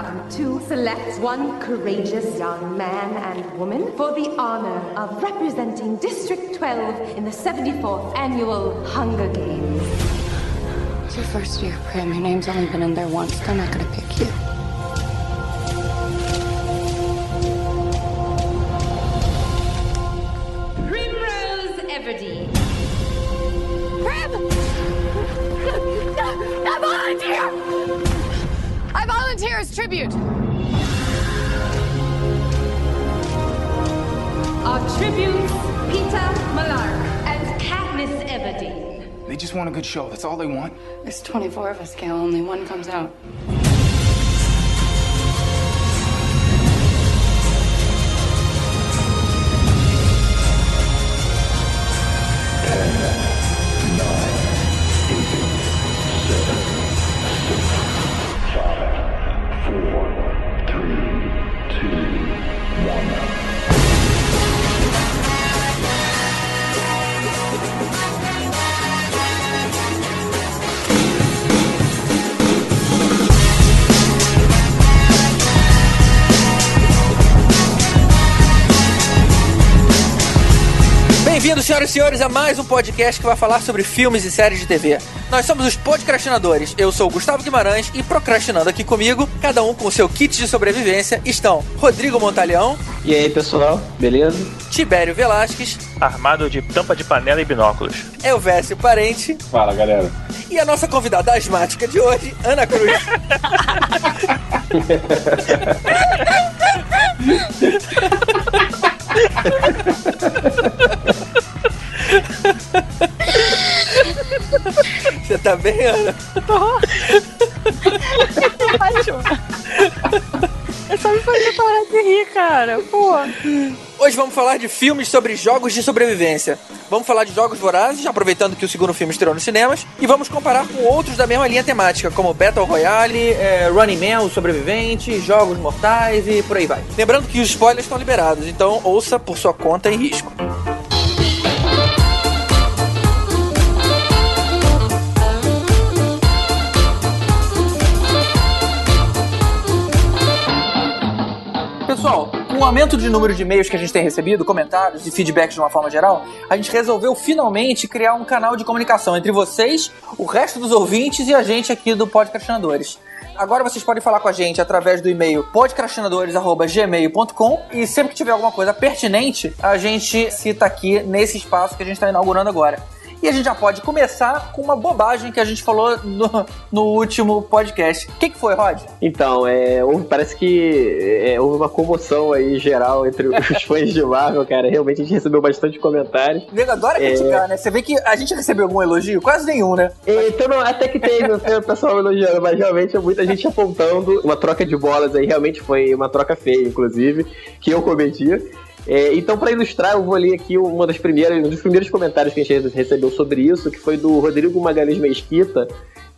come to select one courageous young man and woman for the honor of representing District 12 in the 74th Annual Hunger Games. It's your first year, Prim. Your name's only been in there once. They're not gonna pick you. As tribute. Our tributes, Peter Malark and Katniss Everdeen. They just want a good show. That's all they want. There's 24 of us, Gail. Only one comes out. Senhoras e senhores, a mais um podcast que vai falar sobre filmes e séries de TV. Nós somos os podcastinadores. Eu sou o Gustavo Guimarães e procrastinando aqui comigo, cada um com o seu kit de sobrevivência, estão Rodrigo Montalhão. E aí, pessoal, beleza? Tibério Velasquez, armado de tampa de panela e binóculos. Elvésio Parente. Fala, galera. E a nossa convidada asmática de hoje, Ana Cruz. Você tá bem, Ana? É só me fazer parar de rir, cara. Pô. Hoje vamos falar de filmes sobre jogos de sobrevivência. Vamos falar de jogos vorazes, aproveitando que o segundo filme estreou nos cinemas, e vamos comparar com outros da mesma linha temática, como Battle Royale, é, Running Man, o Sobrevivente, Jogos Mortais e por aí vai. Lembrando que os spoilers estão liberados, então ouça por sua conta e risco. Aumento de número de e-mails que a gente tem recebido, comentários e feedbacks de uma forma geral, a gente resolveu finalmente criar um canal de comunicação entre vocês, o resto dos ouvintes e a gente aqui do Podcastinadores. Agora vocês podem falar com a gente através do e-mail podcastinadores.gmail.com e sempre que tiver alguma coisa pertinente, a gente cita aqui nesse espaço que a gente está inaugurando agora. E a gente já pode começar com uma bobagem que a gente falou no, no último podcast. O que, que foi, Rod? Então, é, parece que é, houve uma comoção aí geral entre os fãs de Marvel, cara. Realmente a gente recebeu bastante comentário. O nego adora É. criticar, né? Você vê que a gente recebeu algum elogio? Quase nenhum, né? Então, não, até que teve o pessoal elogiando, mas realmente é muita gente apontando uma troca de bolas aí. Realmente foi uma troca feia, inclusive, que eu cometi. É, então, para ilustrar, eu vou ler aqui uma das primeiras, um dos primeiros comentários que a gente recebeu sobre isso, que foi do Rodrigo Magalhães Mesquita.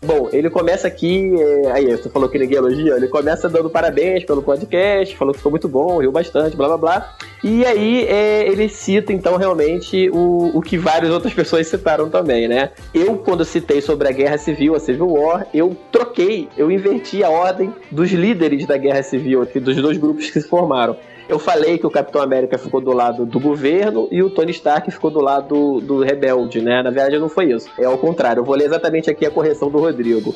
Bom, ele começa aqui, é, aí, você falou que ninguém elogia, ele começa dando parabéns pelo podcast, falou que ficou muito bom, riu bastante, blá blá blá. E aí é, ele cita então realmente o, o que várias outras pessoas citaram também, né? Eu, quando citei sobre a Guerra Civil, a Civil War, eu troquei, eu inverti a ordem dos líderes da Guerra Civil, dos dois grupos que se formaram. Eu falei que o Capitão América ficou do lado do governo e o Tony Stark ficou do lado do rebelde, né? Na verdade, não foi isso. É ao contrário. Eu vou ler exatamente aqui a correção do Rodrigo.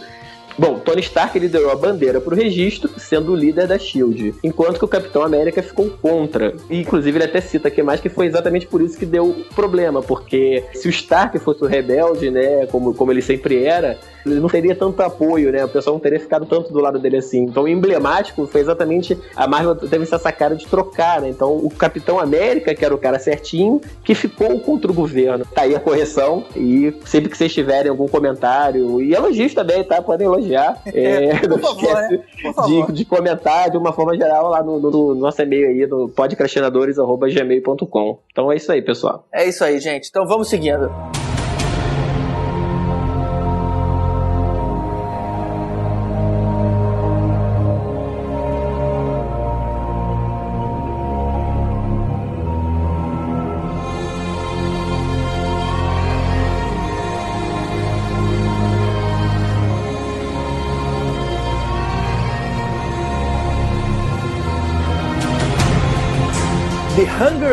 Bom, Tony Stark liderou a bandeira para o registro, sendo o líder da SHIELD, enquanto que o Capitão América ficou contra. E, inclusive, ele até cita aqui mais que foi exatamente por isso que deu problema, porque se o Stark fosse o rebelde, né, como, como ele sempre era, ele não teria tanto apoio, né? O pessoal não teria ficado tanto do lado dele assim. Então, emblemático foi exatamente a Marvel teve essa sacada de trocar, né? Então, o Capitão América, que era o cara certinho, que ficou contra o governo. Tá aí a correção. E sempre que vocês tiverem algum comentário, e elogios também, tá? Podem elogiar. É, por não favor, esquece né? De, de comentar de uma forma geral lá no, no- no nosso e-mail aí, no podcastinadores.gmail.com. Então é isso aí, pessoal. É isso aí, gente. Então vamos seguindo.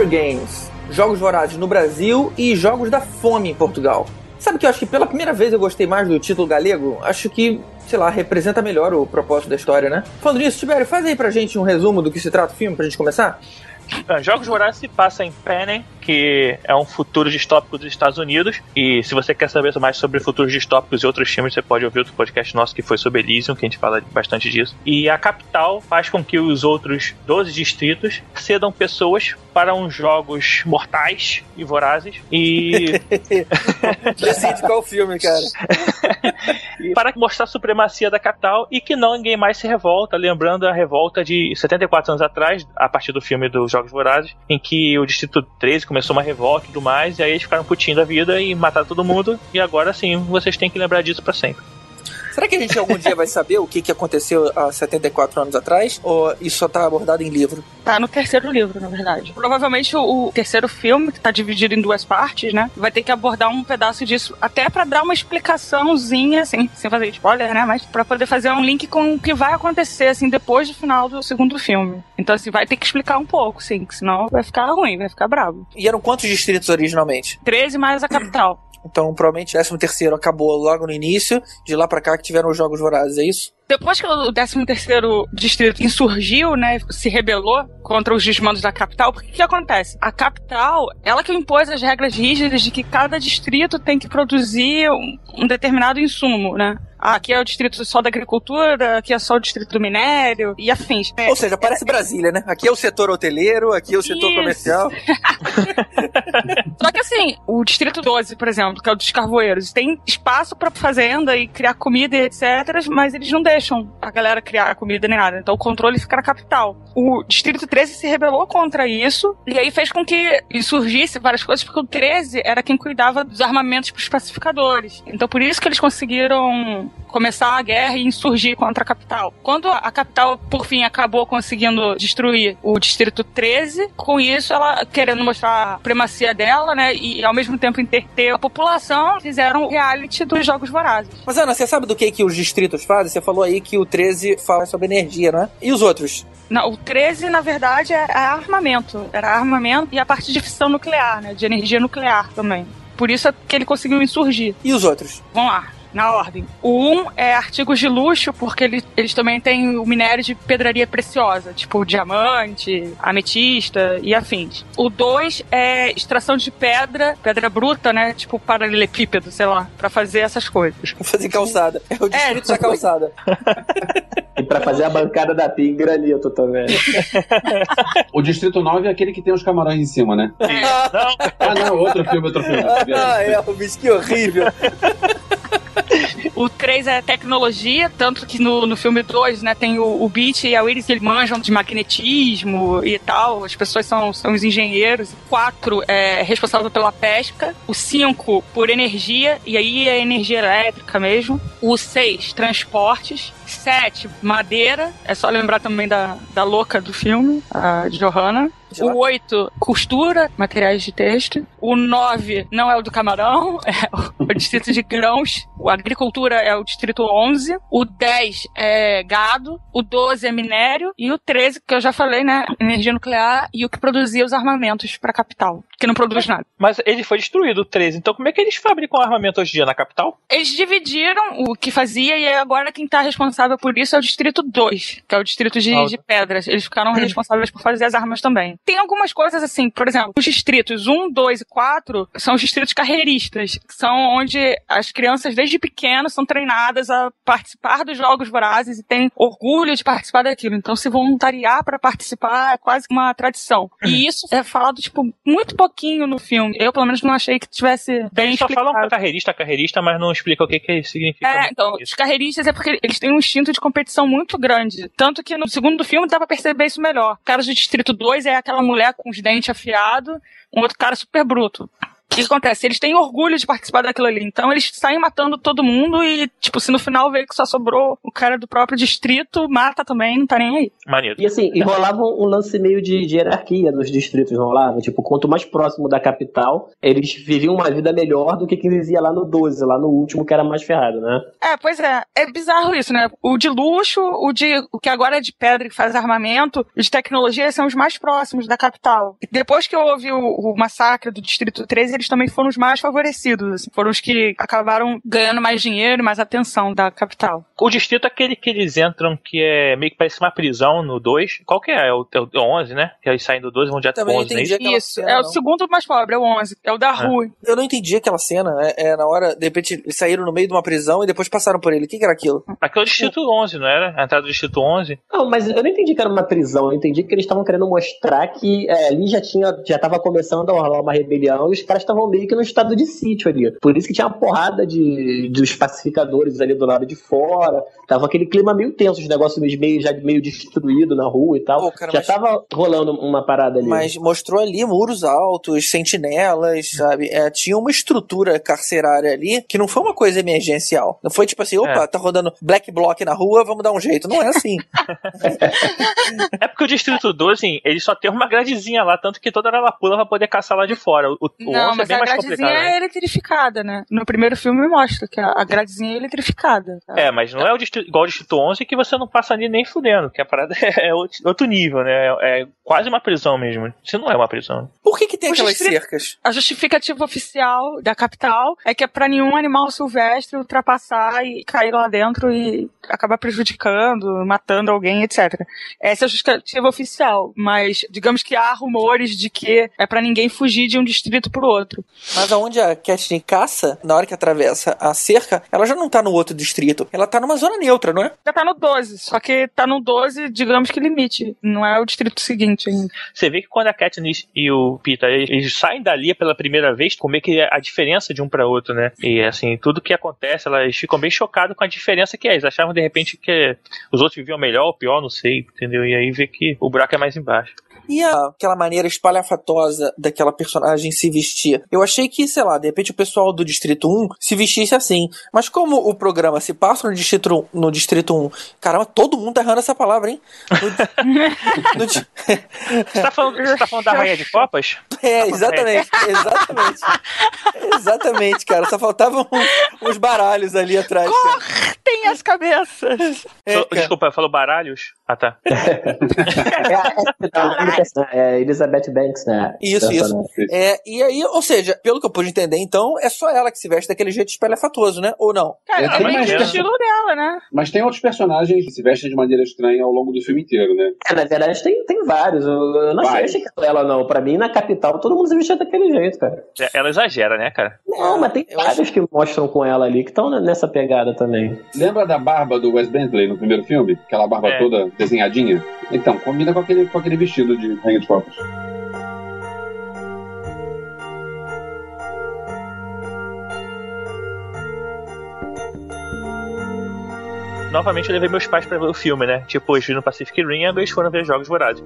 Games, Jogos Vorazes no Brasil e Jogos da Fome em Portugal. Sabe que eu acho que pela primeira vez eu gostei mais do título galego? Acho que, sei lá, representa melhor o propósito da história, né? Falando nisso, Tibério, faz aí pra gente um resumo do que se trata o filme pra gente começar? Jogos Vorazes se passa em Panem, que é um futuro distópico dos Estados Unidos. E se você quer saber mais sobre futuros distópicos e outros filmes, você pode ouvir outro podcast nosso que foi sobre Elysium, que a gente fala bastante disso. E a capital faz com que os outros 12 distritos cedam pessoas para uns jogos mortais e vorazes. E Decide qual filme, cara. para mostrar a supremacia da capital e que não ninguém mais se revolta, lembrando a revolta de 74 anos atrás, a partir do filme dos Jogos Vorazes, em que o Distrito 13 começou uma revolta e tudo mais, e aí eles ficaram putinho da vida e mataram todo mundo, e agora sim, vocês têm que lembrar disso para sempre. Será que a gente algum dia vai saber o que, que aconteceu há 74 anos atrás? Ou isso só tá abordado em livro? Tá no terceiro livro, na verdade. Provavelmente o, o terceiro filme, que tá dividido em duas partes, né? Vai ter que abordar um pedaço disso, até pra dar uma explicaçãozinha, assim, sem fazer spoiler, né? Mas pra poder fazer um link com o que vai acontecer, assim, depois do final do segundo filme. Então, assim, vai ter que explicar um pouco, sim, que senão vai ficar ruim, vai ficar bravo. E eram quantos distritos originalmente? 13 mais a capital. Então, provavelmente, 13 terceiro acabou logo no início, de lá pra cá que tiveram os Jogos Vorazes, é isso? Depois que o 13º distrito insurgiu, né, se rebelou contra os desmandos da capital, porque o que acontece? A capital, ela que impôs as regras rígidas de que cada distrito tem que produzir um, um determinado insumo, né? Ah, aqui é o distrito só da agricultura, aqui é só o distrito do minério e afins. É, Ou seja, parece Brasília, né? Aqui é o setor hoteleiro, aqui é o setor Isso. comercial. Só que assim, o distrito 12, por exemplo, que é o dos carvoeiros, tem espaço pra fazenda e criar comida e etc, mas eles não deixam a galera criar comida nem nada. Então o controle fica na capital. O distrito 13 se rebelou contra isso e aí fez com que surgisse várias coisas, porque o 13 era quem cuidava dos armamentos pros pacificadores. Então por isso que eles conseguiram começar a guerra e insurgir contra a capital. Quando a capital, por fim, acabou conseguindo destruir o distrito 13, com isso ela querendo mostrar a primacia dela, né, e ao mesmo tempo interter a população, fizeram o reality dos Jogos Vorazes. Mas, Ana, você sabe do que, que os distritos fazem? Você falou aí que o 13 fala sobre energia, não é? E os outros? Não, o 13, na verdade, é, é armamento. Era armamento e a parte de fissão nuclear, né, de energia nuclear também. Por isso é que ele conseguiu insurgir. E os outros? Vamos lá. Na ordem. O 1 é artigos de luxo, porque ele- eles também têm o minério de pedraria preciosa, tipo diamante, ametista e afins. O 2 é extração de pedra, pedra bruta, né? Tipo paralelepípedo, sei lá, pra fazer essas coisas. Fazer calçada. É o distrito da calçada. E pra fazer a bancada da pia em granito também. O Distrito 9 é aquele que tem os camarões em cima, né? Não, Ah, não, outro filme, outro filme. ah, é, o bicho, que horrível. O 3 é tecnologia, tanto que no, no filme 2, né, tem o, o Beat e a Iris, eles manjam de magnetismo e tal, as pessoas são, são os engenheiros. O 4 é responsável pela pesca. O 5 por energia, e aí é energia elétrica mesmo. O 6, transportes. 7, madeira. É só lembrar também da, da louca do filme, a Johanna. O 8, costura, materiais de texto. O 9 não é o do camarão, é o, o distrito de grãos. O agricultura é o distrito 11. O 10 é gado. O 12 é minério. E o 13, que eu já falei, né? Energia nuclear e o que produzia os armamentos pra capital, que não produz nada. mas ele foi destruído, o 13. Então como é que eles fabricam armamento hoje em dia na capital? Eles dividiram o que fazia e agora quem tá responsável por isso é o distrito 2, que é o distrito de, de pedras. Eles ficaram responsáveis por fazer as armas também. Tem algumas coisas assim, por exemplo, os distritos 1, 2 e 4 são os distritos carreiristas, que são onde as crianças desde pequenas são treinadas a participar dos jogos vorazes e têm orgulho de participar daquilo. Então se voluntariar para participar é quase uma tradição. E isso é falado tipo muito pouquinho no filme. Eu pelo menos não achei que tivesse bem Eles só explicado. falam carreirista, carreirista, mas não explica o que, que significa. É, então, os carreiristas é porque eles têm um instinto de competição muito grande. Tanto que no segundo filme dá pra perceber isso melhor. O cara do Distrito 2 é aquela mulher com os dentes afiados, um outro cara super bruto. O que, acontece? Eles têm orgulho de participar daquilo ali. Então eles saem matando todo mundo e, tipo, se no final vê que só sobrou o cara do próprio distrito, mata também, não tá nem aí. Maneiro. E assim, e rolava um lance meio de, de hierarquia nos distritos, não rolava? Tipo, quanto mais próximo da capital, eles viviam uma vida melhor do que quem vivia lá no 12, lá no último, que era mais ferrado, né? É, pois é. É bizarro isso, né? O de luxo, o de o que agora é de pedra que faz armamento, os de tecnologia são os mais próximos da capital. E depois que houve o, o massacre do Distrito 13, eles também foram os mais favorecidos. assim. Foram os que acabaram ganhando mais dinheiro e mais atenção da capital. O distrito é aquele que eles entram, que é meio que parece uma prisão no 2. Qual que é? É o, é o 11, né? Que eles saem do 12 e vão direto pro Também 11, não é entendi isso? cena, é o não. segundo mais pobre, é o 11. É o da rua. Eu não entendi aquela cena. É, é na hora, de repente, eles saíram no meio de uma prisão e depois passaram por ele. O que, que era aquilo? Aquele é o distrito 11, não era? A entrada do distrito 11. Não, mas eu não entendi que era uma prisão, eu entendi que eles estavam querendo mostrar que é, ali já tinha, já tava começando a rolar uma rebelião e os caras estavam meio que no estado de sítio ali. Por isso que tinha uma porrada de dos pacificadores ali do lado de fora. Tava aquele clima meio tenso, os negócios meio, já meio destruído na rua e tal. Pô, cara, já mas- tava rolando uma parada ali. Mas mostrou ali muros altos, sentinelas, sabe? É, tinha uma estrutura carcerária ali que não foi uma coisa emergencial. Não foi tipo assim, opa, É. tá rodando black block na rua, vamos dar um jeito. Não é assim. É porque o distrito 12, assim, ele só tem uma gradezinha lá, tanto que toda hora ela pula pra poder caçar lá de fora. O, o Não, 11 é mas bem a mais gradezinha complicado. né? é eletrificada, né? No primeiro filme mostra que a, gradezinha é eletrificada. tá? É, mas não é o distrito, igual o Distrito 11 que você não passa ali nem fudendo, que a parada é outro, outro nível, né? É quase uma prisão mesmo. Isso não é uma prisão. Por que que tem O aquelas cercas? A justificativa oficial da capital é que é pra nenhum animal silvestre ultrapassar e cair lá dentro e acabar prejudicando, matando alguém, etc. Essa é a justificativa oficial, mas digamos que há rumores de que é pra ninguém fugir de um distrito pro outro. Mas aonde a Katniss caça, na hora que atravessa a cerca, ela já não tá no outro distrito. Ela tá numa zona neutra, não é? Já tá no 12, só que tá no 12, digamos que limite, não é o distrito seguinte ainda. Você vê que quando a Katniss e o Peter eles, saem dali pela primeira vez, como é que é a diferença de um pra outro, né? E assim, tudo que acontece, elas ficam bem chocadas com a diferença que é. Eles achavam de repente que os outros viviam melhor ou pior, não sei, entendeu? E aí vê que o buraco é mais embaixo. E a- aquela maneira espalhafatosa daquela personagem se vestir? Eu achei que, sei lá, de repente o pessoal do Distrito 1 se vestisse assim. Mas como o programa se passa no Distrito, no distrito 1, caramba, todo mundo tá errando essa palavra, hein? No- no Você tá falando, você tá falando da Rainha de Copas? é, exatamente, exatamente. Exatamente, cara. Só faltavam uns baralhos ali atrás. cara. Tem as cabeças! É, cara. Desculpa, falou baralhos? Ah, tá. É, a- é, é Elizabeth Banks, né? Isso, isso. É, e aí, ou seja, pelo que eu pude entender, então, é só ela que se veste daquele jeito espalhafatoso, né? Ou não? Cara, É, é meio que o estilo dela, né? Mas tem outros personagens que se vestem de maneira estranha ao longo do filme inteiro, né? É, na verdade, tem, tem vários. Eu, eu não achei, Vários. achei que era ela, não. Pra mim, na capital, todo mundo se vestia daquele jeito, cara. É, Ela exagera, né, cara? Não, mas tem eu vários que mostram com ela ali que estão nessa pegada também. Lembra da barba do Wes Bentley no primeiro filme? Aquela barba É. toda desenhadinha? Então, combina com aquele, com aquele vestido de Rainha de Copas. Novamente eu levei meus pais pra ver o filme, né? Tipo, hoje no Pacific Rim, eles foram ver Jogos Vorazes.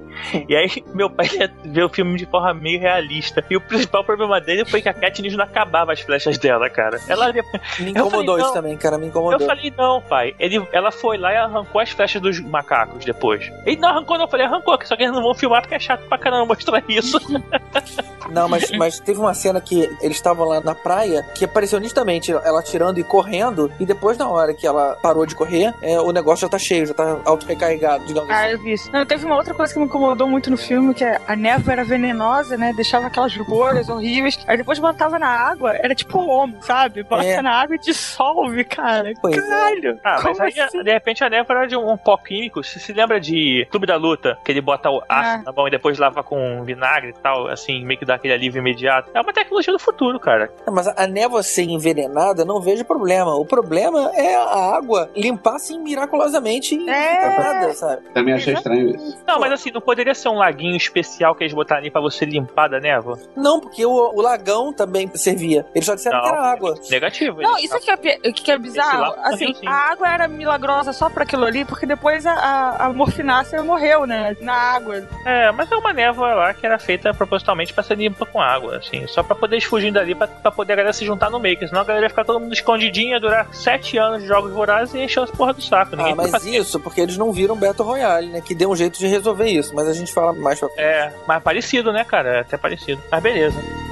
E aí, meu pai ia ver o filme de forma meio realista. E o principal problema dele foi que a Katniss não acabava as flechas dela, cara. Ela Me Eu incomodou falei, isso também, cara, me Eu incomodou. falei, não, pai. Ele, ela foi lá e arrancou as flechas dos macacos depois. Ele não arrancou, não. Eu falei, arrancou, só que eles não vão filmar porque é chato pra caramba mostrar isso. Não, mas, mas teve uma cena que eles estavam lá na praia que apareceu nitidamente ela tirando e correndo, e depois, na hora que ela parou de correr, é, o negócio já tá cheio, já tá auto-recarregado, digamos Ah, assim. eu vi isso. Não, teve uma outra coisa que me incomodou muito no filme, que é a névoa era venenosa, né? Deixava aquelas bolhas horríveis. Aí depois botava na água, era tipo homo, sabe? Bota É. na água e dissolve, cara. Pois é. Caralho. Ah, mas aí, assim? de repente, a névoa era de um, um pó químico. Você se lembra de Tubo da Luta? Que ele bota o ácido Ah. na mão e depois lava com vinagre e tal, assim, meio que dá aquele alívio imediato. É uma tecnologia do futuro, cara. Não, Mas a névoa ser envenenada, não vejo problema. O problema é a água limpar assim miraculosamente É. nada, sabe? Também achei estranho isso. Não, mas assim, não poderia ser um laguinho especial que eles botaram ali pra você limpar da névoa? Não, porque o, o lagão também servia. Eles só disseram Não. que era água. Negativo. Não, isso que é, que é bizarro. lá Assim, a água era milagrosa só pra aquilo ali, porque depois a, a, a morfinácea morreu, né? Na água. É, mas é uma névoa lá que era feita propositalmente pra ser limpa com água, assim, só pra poder fugir dali, pra, pra poder a galera se juntar no Maker. Senão a galera ia ficar todo mundo escondidinha, durar sete anos de jogos vorazes e encher as porra do saco. Ninguém Ah, mas isso, porque eles não viram Battle Royale, né? Que deu um jeito de resolver isso, mas a gente fala mais pra frente. É, mas parecido, né, cara? É até parecido. Mas beleza.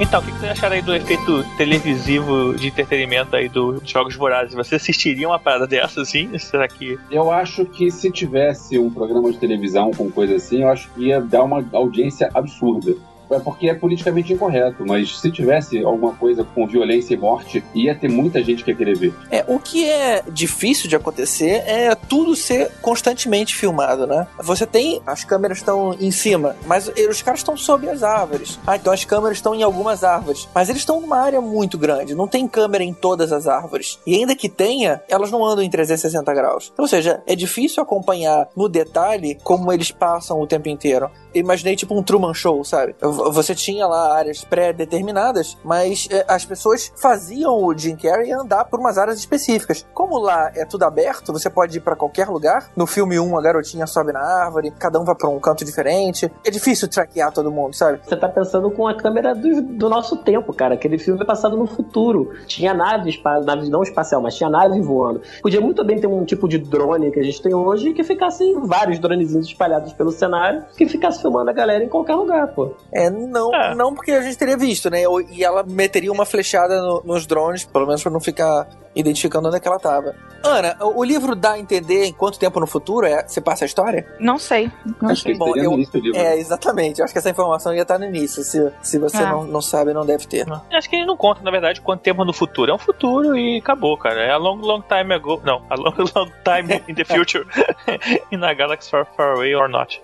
Então, o que que vocês acharam aí do efeito televisivo de entretenimento aí dos Jogos Vorazes? Você assistiria uma parada dessa, assim? Será que... Eu acho que se tivesse um programa de televisão com coisa assim, eu acho que ia dar uma audiência absurda. É porque é politicamente incorreto, mas se tivesse alguma coisa com violência e morte, ia ter muita gente que ia querer ver. É, o que é difícil de acontecer é tudo ser constantemente filmado, né? Você tem, as câmeras estão em cima, mas os caras estão sob as árvores. Ah, então as câmeras estão em algumas árvores, mas eles estão numa área muito grande, não tem câmera em todas as árvores. E ainda que tenha, elas não andam em 360 graus. Ou seja, é difícil acompanhar no detalhe como eles passam o tempo inteiro. Imaginei tipo um Truman Show, sabe? Você tinha lá áreas pré-determinadas, mas é, as pessoas faziam o Jim Carrey andar por umas áreas específicas. Como lá é tudo aberto, você pode ir pra qualquer lugar. No filme 1, a garotinha sobe na árvore, cada um vai pra um canto diferente. É difícil traquear todo mundo, sabe? Você tá pensando com a câmera do, do nosso tempo, cara. Aquele filme é passado no futuro. Tinha naves, naves não espacial, mas tinha naves voando. Podia muito bem ter um tipo de drone que a gente tem hoje que ficasse vários dronezinhos espalhados pelo cenário que ficasse filmando a galera em qualquer lugar, pô. É, não, É. não porque a gente teria visto, né? E ela meteria uma flechada no- nos drones, pelo menos pra não ficar identificando onde é que ela tava. Ana, o o livro dá a entender em quanto tempo no futuro é, se passa a história? Não sei. Não acho que sei. isso Bom, eu- no início do livro. É, exatamente. Eu acho que essa informação ia estar no início. Se, se você Ah. não, não sabe, não deve ter. Acho que ele não conta, na verdade, quanto tempo no futuro. É um futuro e acabou, cara. É a long, long time ago. Não, a long, long time in the future. in a galaxy far, far away or not.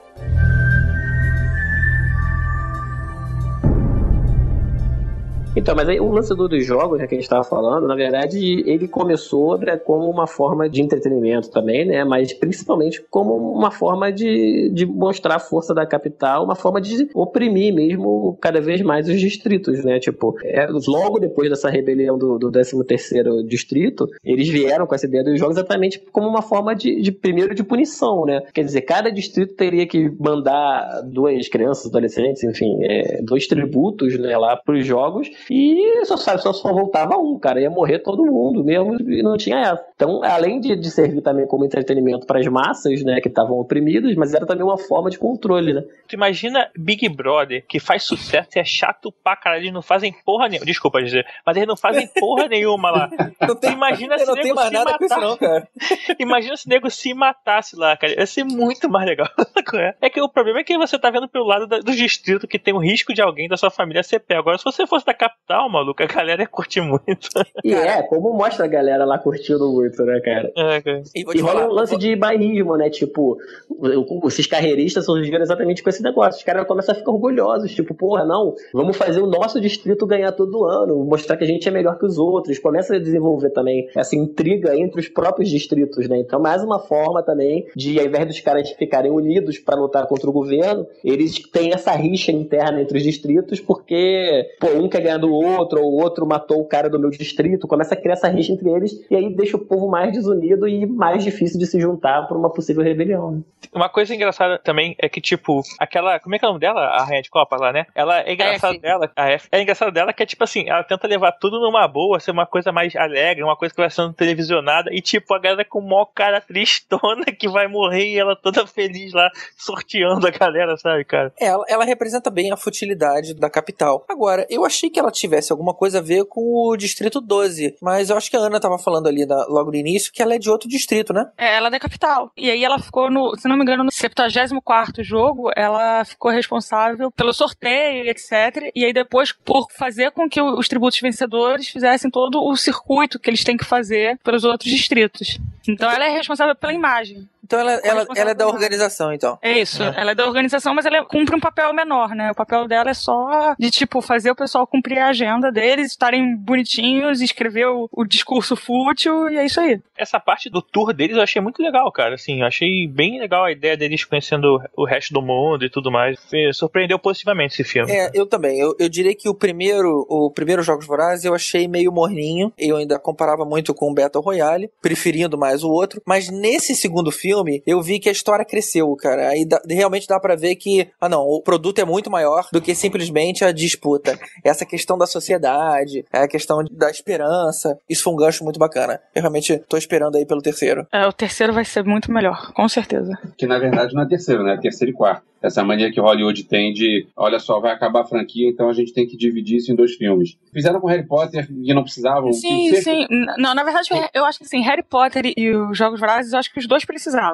Então, mas aí o lance do- dos jogos, né, que a gente tava falando, na verdade, ele começou né, como uma forma de entretenimento também, né? Mas principalmente como uma forma de, de mostrar a força da capital, uma forma de oprimir mesmo cada vez mais os distritos, né? Tipo, é, logo depois dessa rebelião do, do 13º distrito, eles vieram com essa ideia dos jogos exatamente como uma forma de, de primeiro de punição, né? Quer dizer, cada distrito teria que mandar duas crianças, adolescentes, enfim, é, dois tributos né, lá pros jogos e só, sabe, só, só voltava um, cara, ia morrer todo mundo mesmo e não tinha essa. Então, além de, de servir também como entretenimento para as massas, né, que estavam oprimidas, mas era também uma forma de controle, né? Tu imagina Big Brother, que faz sucesso e é chato pra caralho, eles não fazem porra nenhuma. Desculpa dizer, mas eles não fazem porra nenhuma lá. Não tem, Imagina se não nego tem mais se isso, matar. não, cara. Imagina se o nego se matasse lá, cara. Ia ser muito mais legal. É que o problema é que você tá vendo pelo lado da- do distrito que tem o risco de alguém da sua família ser pego. Agora, se você fosse da capital, maluco, a galera ia curtir muito. E é, como mostra a galera lá curtindo muito, né, cara? É, cara. E vou E rola falar, um lance de bairrismo, né? Tipo, esses carreiristas surgiram exatamente com esse negócio. Os caras começam a ficar orgulhosos. Tipo, porra, não, vamos fazer o nosso distrito ganhar todo ano, mostrar que a gente é melhor que os outros. Começa a desenvolver também essa intriga entre os próprios distritos, né? Então, mais uma forma também de, ao invés dos caras ficarem unidos para lutar contra o governo, eles têm essa rixa interna entre os distritos, porque, pô, um quer ganhar do outro, ou o outro matou o cara do meu distrito, começa a criar essa rixa entre eles, e aí deixa o povo mais desunido e mais difícil de se juntar por uma possível rebelião. né? Uma coisa engraçada também é que, tipo, aquela. Como é que é o nome dela? A Rainha de Copa lá, né? Ela é engraçada dela. A F. É engraçado dela que é tipo assim, ela tenta levar tudo numa boa, ser uma coisa mais alegre, uma coisa que vai sendo televisionada. E, tipo, a galera com o maior cara tristona que vai morrer e ela toda feliz lá, sorteando a galera, sabe, cara? É, Ela, ela representa bem a futilidade da capital. Agora, eu achei que ela tivesse alguma coisa a ver com o Distrito 12, mas eu acho que a Ana tava falando ali na- logo no início que ela é de outro distrito, né? É, ela é da capital. E aí ela ficou no, se não me engano, no 74 jogo, ela ficou responsável pelo sorteio etc. E aí depois por fazer com que os tributos vencedores fizessem todo o circuito que eles têm que fazer pelos outros distritos. Então ela é responsável pela imagem Então ela, ela, ela é da organização, então. É isso, ela é da organização, mas ela cumpre um papel menor, né? O papel dela é só de, tipo, fazer o pessoal cumprir a agenda deles, estarem bonitinhos, escrever o, o discurso fútil, e é isso aí. Essa parte do tour deles eu achei muito legal, cara. Assim, eu achei bem legal a ideia deles conhecendo o resto do mundo e tudo mais. Surpreendeu positivamente esse filme. É, eu também. Eu, eu diria que o primeiro, o primeiro Jogos Vorazes eu achei meio morninho. Eu ainda comparava muito com o Battle Royale, preferindo mais o outro. Mas nesse segundo filme, eu vi que a história cresceu, cara. Aí dá- realmente dá pra ver que, ah não, o produto é muito maior do que simplesmente a disputa. Essa questão da sociedade, é a questão da esperança. Isso foi um gancho muito bacana. Eu realmente tô esperando aí pelo terceiro. É, o terceiro vai ser muito melhor, com certeza. Que na verdade não é terceiro, né? É terceiro e quarto. Essa mania que Hollywood tem de, olha só, vai acabar a franquia, então a gente tem que dividir isso em dois filmes. Fizeram com Harry Potter e não precisavam. Sim, sim. Não, na verdade, eu acho que assim, Harry Potter e os Jogos Vorazes, eu acho que os dois precisavam.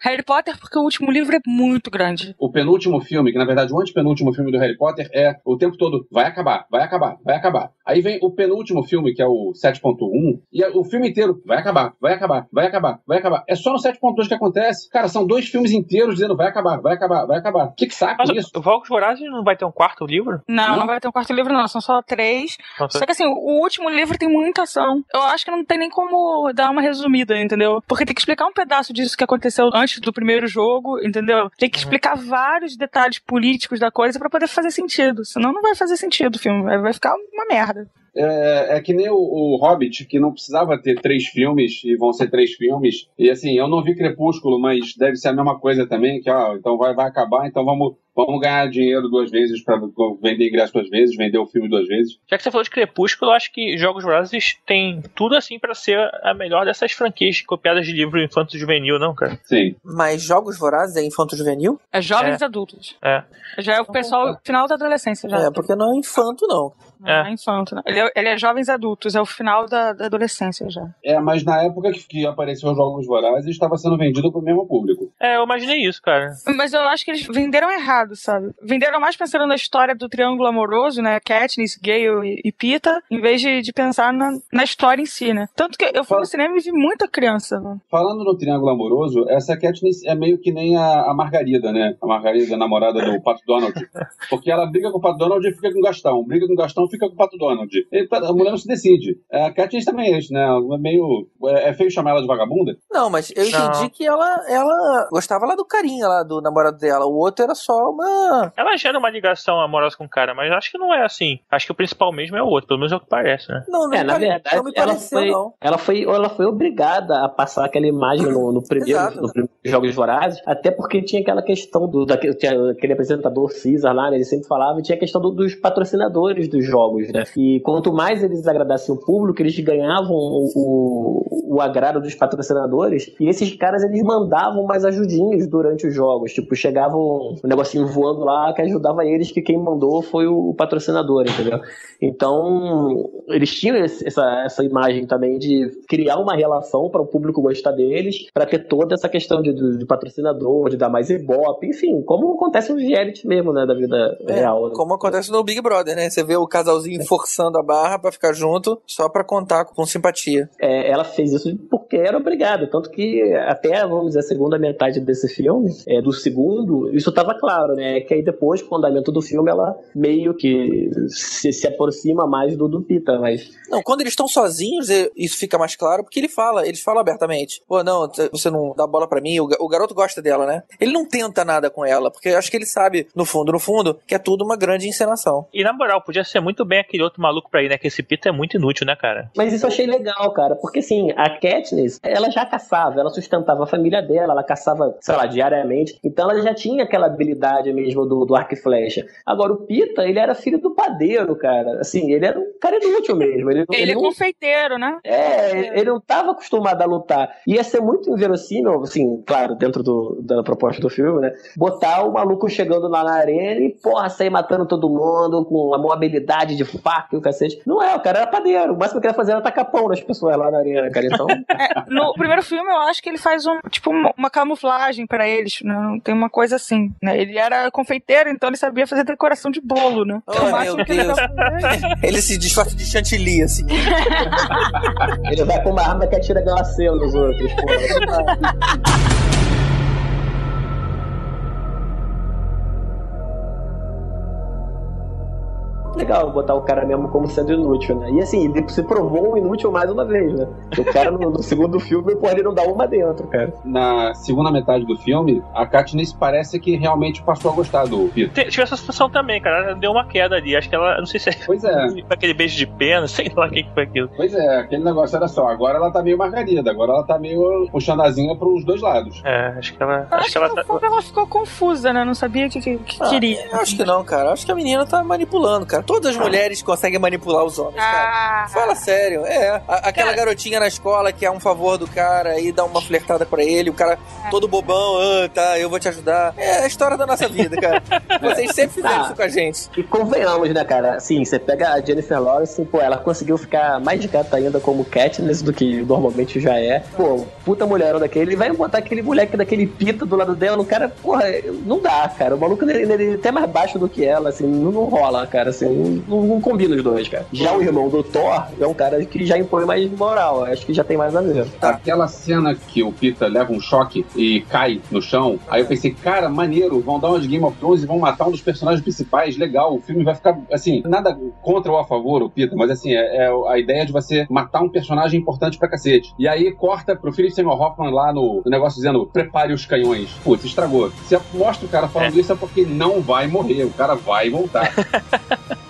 Harry Potter, porque o último livro é muito grande. O penúltimo filme, que na verdade o antepenúltimo filme do Harry Potter é o tempo todo vai acabar, vai acabar, vai acabar. Aí vem o penúltimo filme, que é o 7.1, e é o filme inteiro vai acabar, vai acabar, vai acabar, vai acabar. É só no 7.2 que acontece. Cara, são dois filmes inteiros dizendo vai acabar, vai acabar, vai acabar. Que, que saco Mas isso? o Jogos Vorazes não vai ter um quarto livro? Não, não, vai ter um quarto livro, não. São só três. Nossa. Só que assim, o último livro tem muita ação. Eu acho que não tem nem como dar uma resumida, entendeu? Porque tem que explicar um pedaço disso que aconteceu antes do primeiro jogo, entendeu? Tem que explicar vários detalhes políticos da coisa pra poder fazer sentido. Senão não vai fazer sentido o filme. Vai ficar uma merda. É, é que nem o, o Hobbit, que não precisava ter três filmes, e vão ser três filmes. E assim, eu não vi Crepúsculo, mas deve ser a mesma coisa também, que ó, então vai, vai acabar, então vamos, vamos ganhar dinheiro duas vezes para vender ingresso duas vezes, vender o filme duas vezes. Já que você falou de Crepúsculo, eu acho que Jogos Vorazes tem tudo assim pra ser a melhor dessas franquias copiadas de livro infanto juvenil, não, cara? Sim. Mas Jogos Vorazes é infanto juvenil? É jovens É. adultos. É. Já é o pessoal final da adolescência, já. É, porque não é infanto, não. Não é infanto, não. Ele é, ele é jovens adultos, é o final da, da adolescência já. É, mas na época que, que apareceu os Jogos Vorazes, estava sendo vendido pro mesmo público. É, eu imaginei isso, cara. Mas eu acho que eles venderam errado, sabe? Venderam mais pensando na história do triângulo amoroso, né? Katniss, Gale e, e Pita, em vez de, de pensar na, na história em si, né? Tanto que eu fui no cinema e vi muita criança, mano. Falando no Triângulo Amoroso, essa Katniss é meio que nem a, a Margarida, né? A Margarida, a namorada do Pato Donald. Porque ela briga com o Pato Donald e fica com o Gastão. Briga com o Gastão fica com o Pato Donald. E a mulher não se decide. A Katniss também é isso, né? Ela é meio... É é feio chamar ela de vagabunda? Não, mas eu Não. entendi que ela, ela gostava lá do carinha lá do namorado dela. O outro era só uma. Ela gera uma ligação amorosa com o cara, mas acho que não é assim. Acho que o principal mesmo é o outro, pelo menos é o que parece, né? Não, não, É, na pare- verdade, não me ela pareceu, foi, não. ela, foi, ela foi obrigada a passar aquela imagem no, no primeiro, Exato. no primeiro Jogos Vorazes, até porque tinha aquela questão do daquele, tinha aquele apresentador Caesar lá, né, ele sempre falava, e tinha a questão do- dos patrocinadores dos jogos, né? E quanto mais eles agradassem o público, eles ganhavam o, o, o agrado dos patrocinadores, e esses caras eles mandavam mais ajudinhas durante os jogos, tipo, chegavam um negocinho voando lá que ajudava eles, que quem mandou foi o patrocinador, entendeu? Então, eles tinham esse- essa, essa imagem também de criar uma relação para o público gostar deles, para ter toda essa questão de, de, de patrocinador, de dar mais ibope, enfim, como acontece nos reality mesmo, né, da vida É, real. né? como acontece no Big Brother, né? Você vê o casalzinho forçando a barra pra ficar junto, só pra contar com simpatia. É, ela fez isso porque era obrigada, tanto que até, vamos dizer, a segunda metade desse filme, é, do segundo, isso estava claro, né, que aí depois, com o andamento do filme, ela meio que se, se aproxima mais do, do Pita, mas Não, quando eles estão sozinhos, isso fica mais claro, porque ele fala, eles falam abertamente. Pô, não, você não dá bola pra mim, o, o garoto gosta dela, né? Ele não tenta nada com ela, porque eu acho que ele sabe, no fundo, no fundo, que é tudo uma grande encenação. E na moral, podia ser muito bem aquele outro maluco pra ir, né? Que esse Pita é muito inútil, né, cara? Mas isso eu achei legal, cara, porque assim, a Katniss, ela já caçava, ela sustentava a família dela, ela caçava, sei lá, diariamente, então ela já tinha aquela habilidade mesmo do, do arco e flecha. Agora, o Pita, ele era filho do padeiro, cara, assim, ele era um cara inútil mesmo. Ele, Ele é não, confeiteiro, né? é, ele não estava acostumado a lutar. Ia ser muito inverossímil, assim, claro, dentro do- da proposta do filme, né? Botar o maluco chegando lá na arena e, porra, sair matando todo mundo com a maior habilidade de faca e o cacete. Não é, o cara era padeiro. O máximo que ele ia fazer era tacar pão nas pessoas lá na arena, cara. Então, É, no primeiro filme, eu acho que ele faz um, tipo, uma, camuflagem pra eles, né? Tem uma coisa assim, né? Ele era confeiteiro, então ele sabia fazer decoração de bolo, né? Oh, Então, meu que ele Deus. dava- Ele se disfarça de chantilly, assim. ele vai com uma arma que atira glacê nos outros, porra. legal botar o cara mesmo como sendo inútil, né? E assim, ele se provou um inútil mais uma vez, né? O cara no, no segundo filme, pô, ele não dá uma dentro, cara. Na segunda metade do filme, a Katniss parece que realmente passou a gostar do Peter. Te- Tive essa sensação também, cara. Ela deu uma queda ali. Acho que ela. Não sei se é Pois é. aquele beijo de pena, sei lá o que que foi aquilo. Pois é, aquele negócio, olha só, agora ela tá meio margarida, agora ela tá meio puxando a zinha pros dois lados. É, acho que ela. Eu Acho que ela tá. ela ficou confusa, né? Não sabia o que, que, que Ah, queria. Eu acho que não, cara. Acho que a menina tá manipulando, cara. Todas as mulheres conseguem manipular os homens, cara. Ah, Fala sério, é. A- aquela garotinha na escola que é um favor do cara e dá uma flertada pra ele, o cara todo bobão, ah, tá, eu vou te ajudar. É a história da nossa vida, cara. Vocês sempre fizeram Ah. isso com a gente. E convenhamos, né, cara? Assim, você pega a Jennifer Lawrence, pô, ela conseguiu ficar mais de gata ainda como Katniss do que normalmente já é. Pô, puta mulher daquele, vai botar aquele moleque daquele pita do lado dela, no cara, porra, não dá, cara. O maluco ele, ele é até mais baixo do que ela, assim, não, não rola, cara, assim, não, não combina os dois, cara. Já o irmão do Thor é um cara que já impõe mais moral, acho que já tem mais a ver. Aquela cena que o Peter leva um choque e cai no chão, aí eu pensei, cara, maneiro, vão dar uma de Game of Thrones e vão matar um dos personagens principais, legal, o filme vai ficar, assim, nada contra ou a favor, o Peter, mas assim, é, é a ideia de você matar um personagem importante pra cacete. E aí corta pro Philip Seymour Hoffman lá no, no negócio dizendo, prepare os canhões. Putz, estragou. Você mostra o cara falando isso é porque não vai morrer, o cara vai voltar.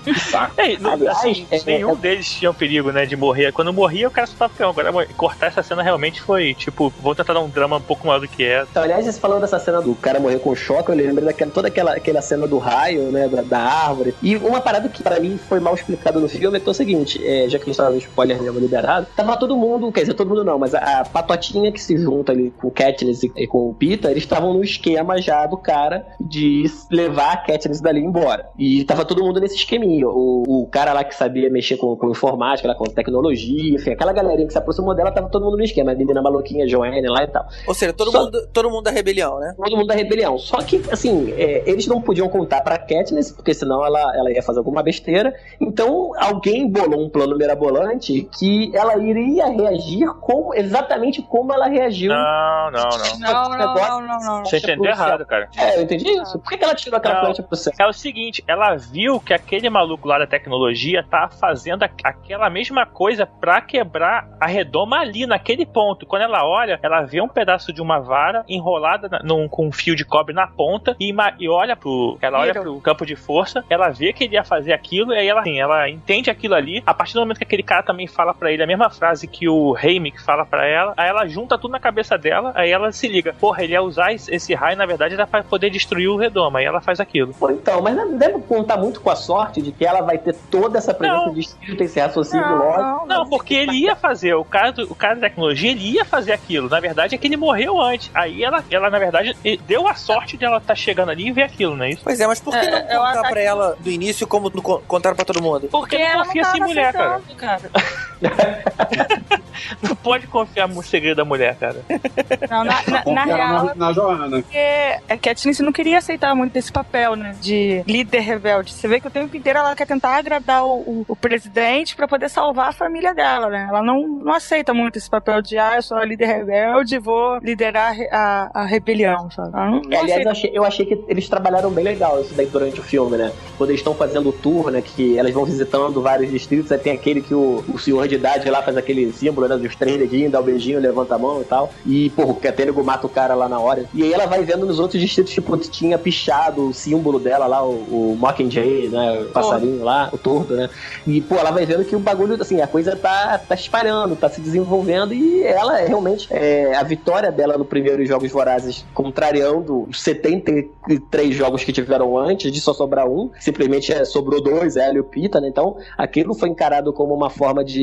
que saco. É, não- Aliás, assim, é- nenhum é- deles tinha o perigo, né, de morrer. Quando morria, o cara só tava peão. Agora, cortar essa cena realmente foi, tipo, vou tentar dar um drama um pouco maior do que é. Então, aliás, você falando dessa cena do cara morrer com choque, eu lembrei daquela, toda aquela, aquela cena do raio, né, da, da árvore. E uma parada que pra mim foi mal explicada no filme é que é o seguinte, é, já que a gente tava no spoiler mesmo liberado, tava todo mundo, quer dizer, todo mundo não, mas a, a patotinha que se junta ali com o Katniss e, e com o Peter, eles estavam no esquema já do cara de levar a Katniss dali embora. E tava todo mundo nesse esqueminha. O, o cara lá que sabia mexer com, com informática, lá, com tecnologia, enfim, aquela galerinha que se aproximou dela, tava todo mundo no esquema. A menina maluquinha, Joanne lá e tal. Ou seja, todo, Só- mundo, todo mundo da rebelião, né? todo mundo da rebelião. Só que, assim, é, eles não podiam contar pra Katniss, porque senão ela, ela ia fazer alguma besteira. Então, alguém bolou um plano mirabolante que ela iria reagir como, exatamente como ela reagiu. Não, não, não. não, não, não, não, não. Você entendeu errado, cara. É, eu entendi isso. Por que, ela tirou aquela Não. plancha pro céu? É o seguinte, ela viu que aquele maluco lá da tecnologia tá fazendo aquela mesma coisa pra quebrar a redoma ali, naquele ponto. Quando ela olha, ela vê um pedaço de uma vara enrolada na- num- com um fio de cobre na ponta e, e olha pro. Ela olha Miro. pro campo de força, ela vê que ele ia fazer aquilo, e aí ela, assim, ela entende aquilo ali. A partir do momento que aquele cara também fala pra ele a mesma frase que o Heimik fala pra ela, aí ela junta tudo na cabeça dela, aí ela se liga. Porra, ele ia usar esse, raio, na verdade, era pra poder destruir o redoma. Aí ela faz aquilo. Pô, então, mas não deve contar muito com a sorte de que ela vai ter toda essa presença Não. de espírito, esse raciocínio Não, lógico. não, Não, porque ele ia fazer, o cara, do- o cara da tecnologia, ele ia fazer aquilo. Na verdade, é que ele morreu antes. Aí ela, ela na verdade, deu a sorte de ela estar chegando ali e ver aquilo, não é isso? Pois é, mas por que É, não contar pra ela do início como contaram pra todo mundo? Porque não ela confia tava assim mulher, cara. cara. Não pode confiar no segredo da mulher, cara. Não, na, na, na Confiaram real, na, na Joana. porque a Katniss não queria aceitar muito esse papel, né? De líder rebelde. Você vê que o tempo inteiro ela quer tentar agradar o, o- o presidente pra poder salvar a família dela, né? Ela não, não aceita muito esse papel de, ah, eu sou a líder rebelde, vou liderar a, a, a rebelião, sabe? Ela não, não É, aliás, aceita. eu achei, eu achei que eles trabalharam bem legal isso daí durante o filme, né? Quando eles estão fazendo o tour, né? Que elas vão visitando vários distritos, aí tem aquele que o, o senhor de idade lá faz aquele símbolo, né? Dos três dedinhos, dá o beijinho, levanta a mão e tal. E, porra, o Catênigo mata o cara lá na hora. E aí ela vai vendo nos outros distritos, tipo, tinha pichado o símbolo dela lá, o, o Mockingjay, né? O passarinho lá, o tordo, né? E, pô, ela vai vendo que o bagulho, assim, a coisa tá, tá espalhando, tá se desenvolvendo e ela é realmente, é, a vitória dela no primeiro Jogos Vorazes, contrariando os 73 jogos que tiveram antes, de só sobrar um, simplesmente é, sobrou dois, ela e o Pita, né? Então, aquilo foi encarado como uma forma de,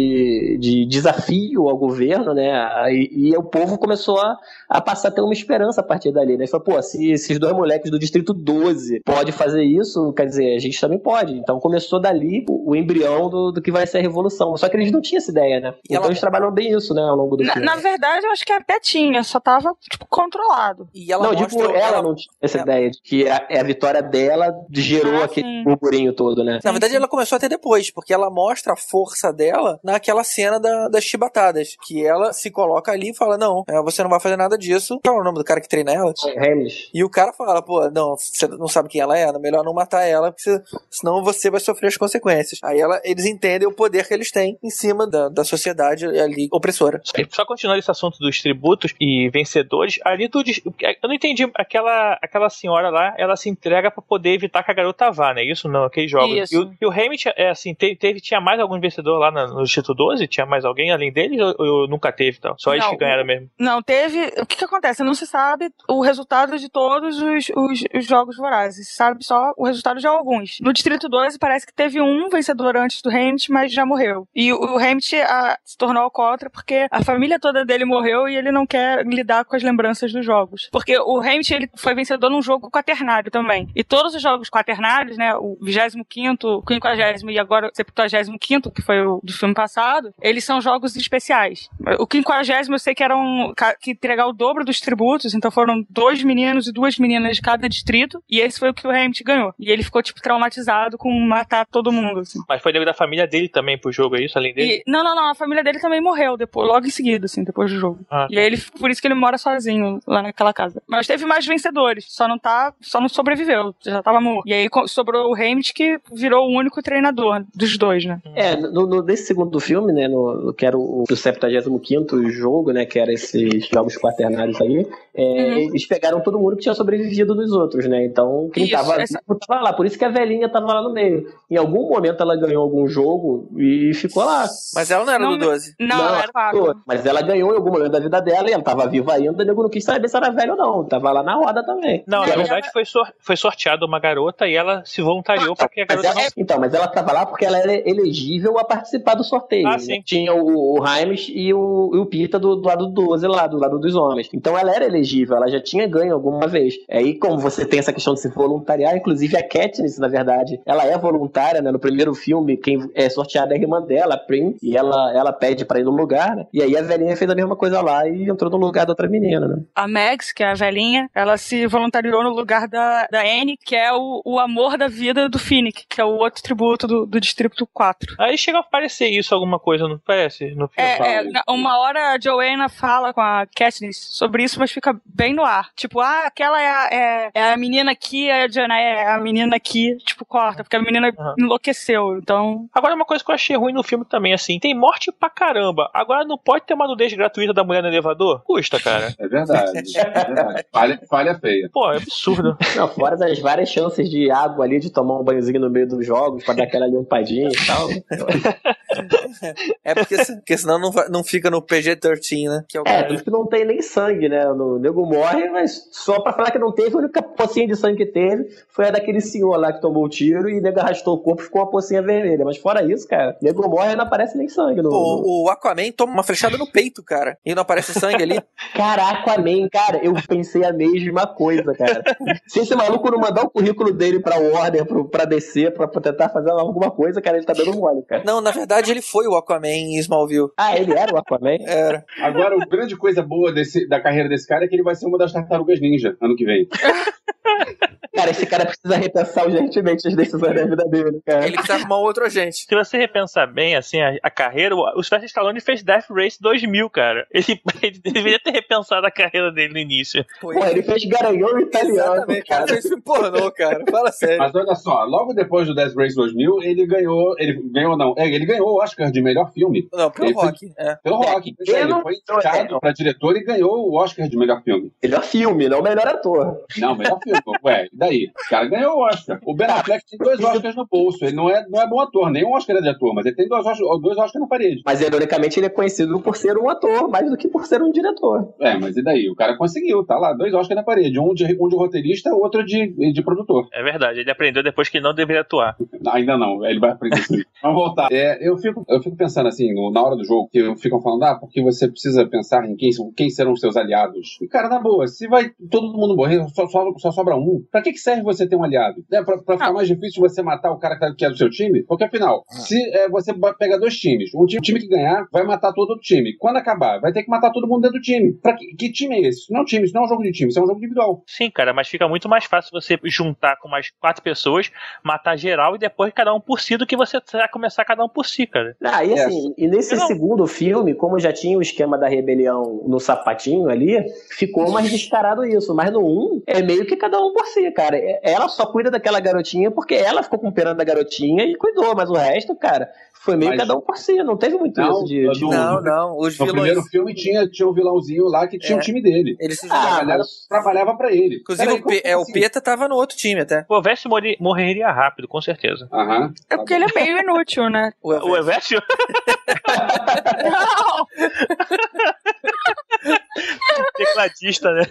de desafio ao governo, né? Aí- E, o povo começou a, a passar a ter uma esperança a partir dali, né? E falou, pô, se esses dois moleques do Distrito 12 pode fazer isso, quer dizer, a gente também pode. Então começou dali o, o embrião do, do que vai ser a revolução. Só que eles não tinham essa ideia, né? E então ela- eles trabalham bem isso, né, ao longo do Na, filme. na verdade, eu acho que até tinha, só tava, tipo, controlado. E ela não, mostra... tipo, ela, não tinha essa ela- ideia de que a, é a vitória dela gerou Ah, aquele burburinho todo, né? Na verdade, ela começou até depois, porque ela mostra a força dela naquela cena da, das chibatadas. Que ela se coloca ali e fala: Não, é, você não vai fazer nada disso. Qual é o nome do cara que treina ela? Hamlet. E o cara fala: Pô, não, você não sabe quem ela é, é melhor não matar ela, porque você- senão você vai sofrer as consequências. Aí ela, eles entendem o poder que eles têm em cima da, da sociedade ali opressora. Só continuando esse assunto dos tributos e vencedores, ali tu. diz- Eu não entendi. Aquela, aquela senhora lá, ela se entrega pra poder evitar que a garota vá, né? Isso não, aqueles jogos. Isso. E o, e o é assim, te- teve, tinha mais algum vencedor lá na- no Distrito 12? Tinha mais alguém além deles? Ou, ou nunca teve tal? Só eles Não, que ganharam mesmo. Não, teve. O que, que acontece? Não se sabe o resultado de todos os, os- os jogos vorazes. Se sabe só o resultado de alguns. No Distrito 12 parece que teve um vencedor antes do Hammett, mas já morreu. E o, o Hammett ah, se tornou alcoólatra porque a família toda dele morreu e ele não quer lidar com as lembranças dos jogos. Porque o Hammett ele foi vencedor num jogo quaternário também. E todos os jogos quaternários, né? O 25, 50 e agora o 75, que foi o do filme passado, eles são jogos especiais. O 50 eu sei que eram que entregar o dobro dos tributos, então foram dois meninos e duas meninas de cada distrito, e esse foi o que o Hammett ganhou. E ele ficou, tipo, traumatizado com matar todo mundo, assim. Mas foi nego da família dele também pro jogo, é isso? Além dele? E, não, não, não, a família dele também morreu depois, logo em seguida, assim, depois do jogo. Ah, E aí ele, por isso que ele mora sozinho lá naquela casa. Mas teve mais vencedores, só não tá, só não sobreviveu, já tava morto. E aí sobrou o Hammett que virou o único treinador dos dois, né? É, no, no- nesse segundo filme, né, no, no- que era o, o 75 jogo, né, que era esses jogos quaternários aí, é, Uhum. eles pegaram todo mundo que tinha sobrevivido dos outros, né, então quem Isso, tava essa- tava lá, por isso que a velhinha tava lá no meio. Em algum momento ela ganhou algum jogo e ficou lá. Mas ela não era Não, do 12. Não, ela era vaga. Mas ela ganhou em algum momento da vida dela e ela tava viva ainda, o nego não quis saber se era velho ou não, tava lá na roda também. Não, na Não, verdade foi, sor- foi sorteada uma garota e ela se voluntariou pra que a Mas garota ela- então, mas ela tava lá porque ela era elegível a participar do sorteio. Ah, né? sim. Tinha o, o e o, e o Pita do, do lado do 12 lá, do lado dos homens. Então ela era elegível, ela já tinha ganho alguma vez. Aí, como você tem essa questão de se voluntariar, inclusive a Katniss, na verdade, ela é voluntária, né? No primeiro filme, quem é sorteada é a irmã dela, a Prim, e ela, ela pede pra ir no lugar, né? E aí a velhinha fez a mesma coisa lá e entrou no lugar da outra menina, né? A Max, que é a velhinha, ela se voluntariou no lugar da, da Anne, que é o, o amor da vida do Finnick, que é o outro tributo do, do Distrito 4. Aí chega a parecer isso alguma coisa, não parece? No filme. É, é, uma hora a Joanna fala com a Katniss sobre isso, mas fica bem no ar. Tipo, ah, aquela é a, é, é a menina aqui, a Joanna é a menina aqui. Tipo, corta, porque a menina Aham. enlouqueceu. Então, Agora, uma coisa que eu achei ruim no filme também, assim, tem morte pra caramba. Agora não pode ter uma nudez gratuita da mulher no elevador? Custa, cara. É verdade. É verdade. Falha, falha feia. Pô, é absurdo. Não, fora das várias chances de água ali, de tomar um banhozinho no meio dos jogos, pra dar aquela limpadinha e tal. É porque, porque senão não, vai- não fica no PG-13, né? Que é o É, cara. por isso que não tem nem sangue, né? O nego morre, mas só pra falar que não teve, a única pocinha de sangue que teve foi a daquele senhor lá que tomou o tiro e o nego arrastou o corpo e ficou uma pocinha vermelha. Mas fora isso, cara, o nego morre e não aparece nem sangue. No, no... Pô, o Aquaman toma uma flechada no peito, cara. E não aparece sangue ali. Caraca, Aquaman, cara, eu pensei a mesma coisa, cara. Se esse maluco não mandar o currículo dele pra Warner, pro, pra descer, pra, pra tentar fazer alguma coisa, cara, ele tá dando mole, cara. Não, na verdade ele foi o Aquaman em Smallville. Ah, ele era o Aquaman? Era. Agora, a grande coisa boa desse, da carreira desse cara é que ele vai ser uma das tartarugas ninja ano que vem. Cara, esse cara precisa repensar urgentemente as decisões da vida dele, cara. Ele precisa arrumar um outro agente. Se você repensar bem, assim, a, a carreira, o, Sylvester Stallone fez Death Race 2000, cara. Ele, ele deveria ter repensado a carreira dele no início. Pô, ele fez garanhão italiano, Exatamente, cara. cara. Fez filme pornô, cara. Fala sério. Mas olha só, logo depois do Death Race 2000, ele ganhou. Ele ganhou, não. É, ele ganhou o Oscar de melhor filme. Não, Ele foi- rock. É. Pelo Rock. É, Eu Ele não- foi indicado é. pra diretor e ganhou o Oscar de melhor filme. Melhor filme, não melhor ator. Não, melhor filme. Ué, e daí? O cara ganhou o Oscar. O Ben Affleck tem dois Oscars no bolso. Ele não é, não é bom ator, nem um Oscar é de ator, mas ele tem dois, Oscars- dois Oscars na parede. Mas, ironicamente, ele é conhecido por ser um ator, mais do que por ser um diretor. É, mas e daí? O cara conseguiu, tá lá, dois Oscars na parede. Um de, um de roteirista, outro de, de produtor. É verdade, ele aprendeu depois que ele não deveria atuar. Ainda não, ele vai aprender isso. Vamos voltar. É, eu, fico, eu fico pensando assim, no- na hora do jogo, que ficam falando, ah, porque você precisa pensar em quem, quem serão os seus aliados. E, cara, na boa, se vai todo mundo morrer, só, só, só sobra um, pra que, que serve você ter um aliado. Né? Pra, pra ficar mais difícil você matar o cara que tá- que é do seu time, porque afinal, se é, você ba- pega dois times, um time, time que ganhar vai matar todo o time. Quando acabar, vai ter que matar todo mundo dentro do time. Pra que, que time é esse? Isso não é um time, isso não é um jogo de time, isso é um jogo individual. Sim, cara, mas fica muito mais fácil você juntar com mais quatro pessoas, matar geral e depois cada um por si do que você vai começar cada um por si, cara. Ah, e assim, e nesse Não. segundo filme, como já tinha o esquema da rebelião no sapatinho ali, ficou mais descarado isso. Mas no 1, é meio que cada um por si, cara. É- Ela só cuida daquela garotinha porque ela ficou com pena da garotinha e cuidou, mas o resto, cara, foi meio Mas- cada um por si. Não teve muito Não, isso de. de- no- Não, não. Os No vilões. primeiro filme tinha, tinha um vilãozinho lá que tinha É. o time dele. Eles se Ah, trabalhava pra ele. Inclusive, Peraí, o, P- é, o assim? Peta tava no outro time até. O morri- morreria rápido, com certeza. Aham. É porque ele é meio inútil, né? O O Everest? Não! Tecladista, né?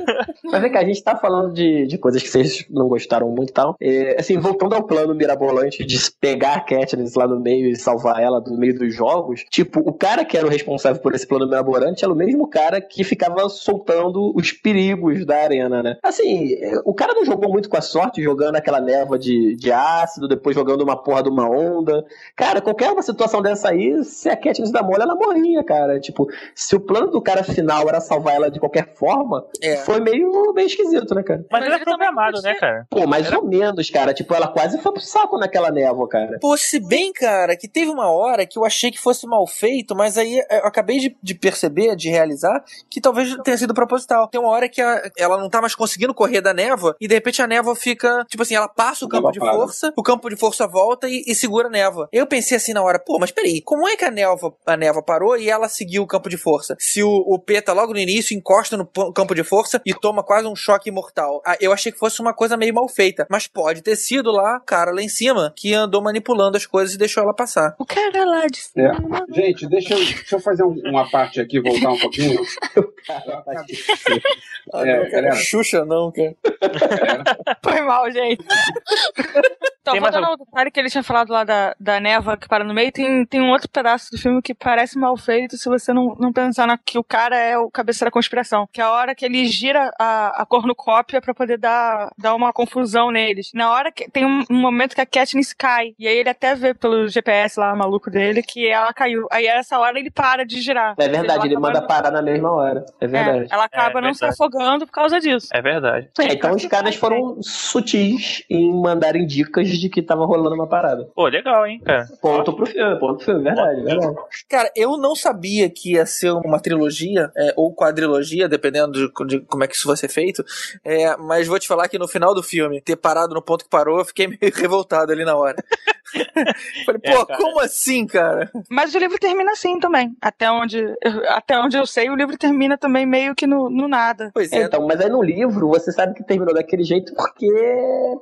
Mas vem cá, a gente tá falando de, de coisas que vocês não gostaram muito e tal. É, assim, voltando ao plano mirabolante de pegar a Katniss lá no meio e salvar ela do meio dos jogos, tipo, o cara que era o responsável por esse plano mirabolante era o mesmo cara que ficava soltando os perigos da arena, né? Assim, o cara não jogou muito com a sorte, jogando aquela névoa de, de ácido, depois jogando uma porra de uma onda. Cara, qualquer uma situação dessa aí, se a Katniss dá mole, ela morria, cara. Tipo, se o plano do cara final era salvar ela de qualquer forma, É. foi meio, meio esquisito, né, cara? Mas, Mas é também programado, né, cara? Pô, mais ou menos, cara. Tipo, ela quase foi pro saco naquela névoa, cara. Pô, se bem, cara, que teve uma hora que eu achei que fosse mal feito, mas aí eu acabei de, de perceber, de realizar, que talvez tenha sido proposital. Tem uma hora que a- ela não tá mais conseguindo correr da névoa, e de repente a névoa fica, tipo assim, ela passa o campo de força, o campo de força volta e, e segura a névoa. Eu pensei assim na hora, pô, mas peraí, como é que a névoa, a névoa parou e ela seguiu o campo de força? Se o, o Peta logo no início encosta no campo de força e toma quase um choque mortal. Ah, Eu achei que fosse uma coisa meio mal feita, mas pode ter sido lá, cara, lá em cima, que andou manipulando as coisas e deixou ela passar. O cara lá de É. cima. Gente, deixa eu, deixa eu fazer um- uma parte aqui, voltar um pouquinho. É, não, cara, galera. Xuxa não, cara. Foi mal, gente. Então, Tem mais voltando ao detalhe que ele tinha falado lá da, da névoa que para no meio, tem, tem um outro pedaço do filme que parece mal feito se você não, não pensar na, que o cara é o cabeça da conspiração. Que é a hora que ele gira a, a cornucópia pra poder dar, dar uma confusão neles. Na hora que tem um, um momento que a Katniss cai, e aí ele até vê pelo GPS lá, maluco dele, que ela caiu. Aí essa hora ele para de girar. É verdade, ele acaba manda não- parar na mesma hora. É verdade. É, ela acaba É não se verdade. afogando por causa disso. É verdade. É, então os caras foram sutis em mandarem dicas de que tava rolando uma parada. Pô, legal, hein, cara. Ponto pro filme, ponto pro filme, verdade, verdade. Cara, eu não sabia que ia ser uma trilogia, é, ou quadrilogia, dependendo de, de como é que isso vai ser feito. É, mas vou te falar que no final do filme, ter parado no ponto que parou, eu fiquei meio revoltado ali na hora. Falei, pô, É, como assim, cara? Mas o livro termina assim também. Até onde, até onde eu sei, o livro termina também meio que no, no nada. Pois É, é. então, mas aí no livro você sabe que terminou daquele jeito porque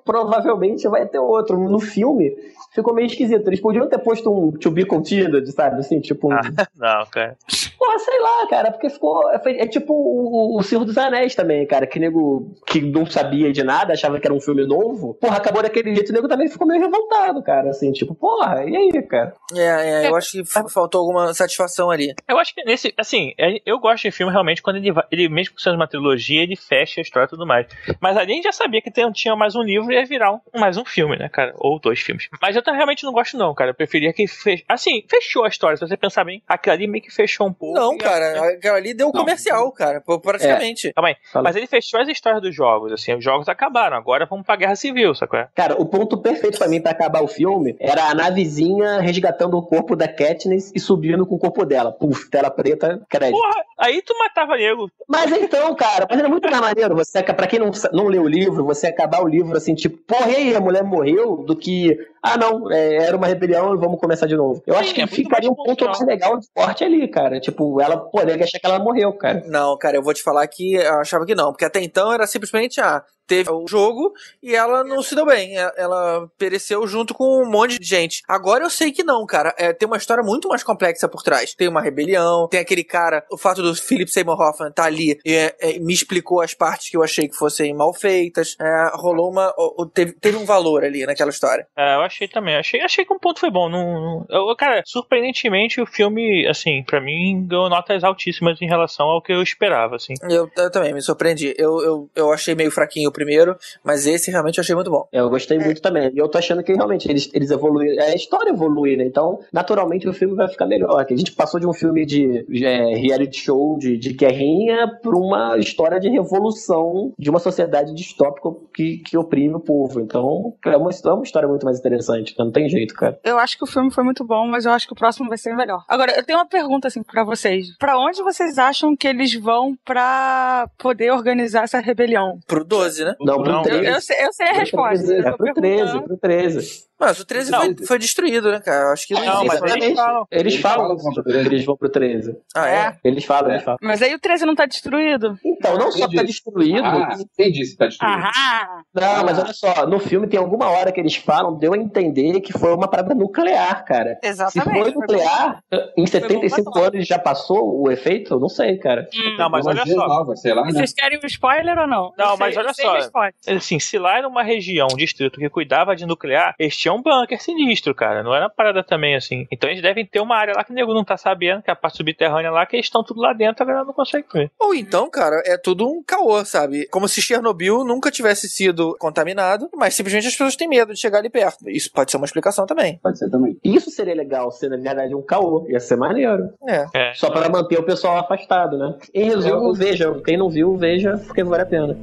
provavelmente vai ter outro. No filme ficou meio esquisito. Eles podiam ter posto um to be continued, sabe? Assim, tipo um. Ah. Não, cara. Porra, sei lá, cara, porque ficou. foi- É tipo o, o Senhor dos Anéis também, cara. Que nego que não sabia de nada, achava que era um filme novo. Porra, acabou daquele jeito, o nego também ficou meio revoltado, cara. Assim, tipo, porra, e aí, cara? É, é, eu acho que f- faltou alguma satisfação ali. Eu acho que nesse, assim, é- eu gosto de filme realmente quando ele, vai, ele mesmo sendo uma trilogia, ele fecha a história e tudo mais. Mas ali a gente já sabia que tem- tinha mais um livro e ia virar um- mais um filme, né, cara? Ou dois filmes. Mas eu realmente não gosto, não, cara. Eu preferia que fech... assim, fechou a história. Se você pensar bem, aquilo ali meio que fechou um pouco. Não, cara, aquela ali deu Não. comercial, cara, pô, praticamente. Calma aí. Fala. Mas ele fechou as histórias dos jogos, assim, os jogos acabaram. Agora vamos pra guerra civil, sacou? Cara, o ponto perfeito pra mim pra acabar o filme era a navezinha resgatando o corpo da Katniss e subindo com o corpo dela. Puf, tela preta, crédito. Porra, aí tu matava nego. Mas então, cara, mas era muito mais maneiro. Você, pra quem não, não leu o livro, você acabar o livro assim, tipo, porra, e aí, a mulher morreu, do que, ah, não, é, era uma rebelião e vamos começar de novo. Eu Sim, acho que é ficaria um ponto mais legal de forte ali, cara. Tipo, ela, pô, deve achar que ela morreu, cara. Não, cara, eu vou te falar que eu achava que não, porque até então era simplesmente, ah, teve o jogo e ela não se deu bem. Ela pereceu junto com um monte de gente. Agora eu sei que não, cara. É, tem uma história muito mais complexa por trás. Tem uma rebelião, tem aquele cara, o fato do Philip Seymour Hoffman tá ali e é, é, me explicou as partes que eu achei que fossem mal feitas. É, rolou uma. teve, teve um valor ali naquela história. É, eu, acho, achei também. Achei, achei que um ponto foi bom. Não, não- eu, cara, surpreendentemente, o filme, assim, pra mim, ganhou notas altíssimas em relação ao que eu esperava, assim. Eu, eu também me surpreendi. Eu, eu, eu achei meio fraquinho o primeiro, mas esse realmente eu achei muito bom. É, Eu gostei muito também. E eu tô achando que realmente eles, eles evoluíram. A história evolui, né? Então, naturalmente, o filme vai ficar melhor. A gente passou de um filme de, de, é, reality show, de, de guerrinha, pra uma história de revolução de uma sociedade distópica que, que oprime o povo. Então, é uma, é uma história muito mais interessante. Não tem jeito, cara. Eu acho que o filme foi muito bom, mas eu acho que o próximo vai ser melhor. Agora, eu tenho uma pergunta assim pra vocês. Pra onde vocês acham que eles vão pra poder organizar essa rebelião? Pro 12, né? Não, pro Não, Eu, 13. eu sei, eu sei a resposta. É eu pro 13, perguntando. pro 13. Mas o 13 Não. foi, foi destruído, né, cara? Eu Acho que não, Não, mas eles falam. Eles falam que pro 13. eles vão pro 13. Ah, é? Eles falam, É. eles falam. Mas aí o 13 não tá destruído. Então, não só tá disse? destruído, Ah, quem disse que tá destruído? Aham! Não, mas olha só, no filme tem alguma hora que eles falam, deu a entender que foi uma parada nuclear, cara. Se Exatamente. foi nuclear, em 75 bomba anos já passou o efeito? Eu não sei, cara. Não, mas olha só. nova, sei lá, né? Vocês querem um spoiler ou não? Não, Eu mas sei- olha sei só. Assim, se lá era uma região, um distrito que cuidava de nuclear, eles tinham um bunker sinistro, cara. Não era uma parada também assim. Então eles devem ter uma área lá que o nego não tá sabendo, que é a parte subterrânea lá, que eles estão tudo lá dentro, a galera não consegue ver. Ou então, cara, é tudo um caô, sabe? Como se Chernobyl nunca tivesse sido contaminado, mas simplesmente as pessoas têm medo de chegar ali perto. Isso pode ser uma explicação também. Pode ser também. Isso seria legal ser, na verdade, um caô. Ia ser maneiro. É. É. Só para manter o pessoal afastado, né? Em resumo, vejam. Quem não viu, veja, porque vale a pena.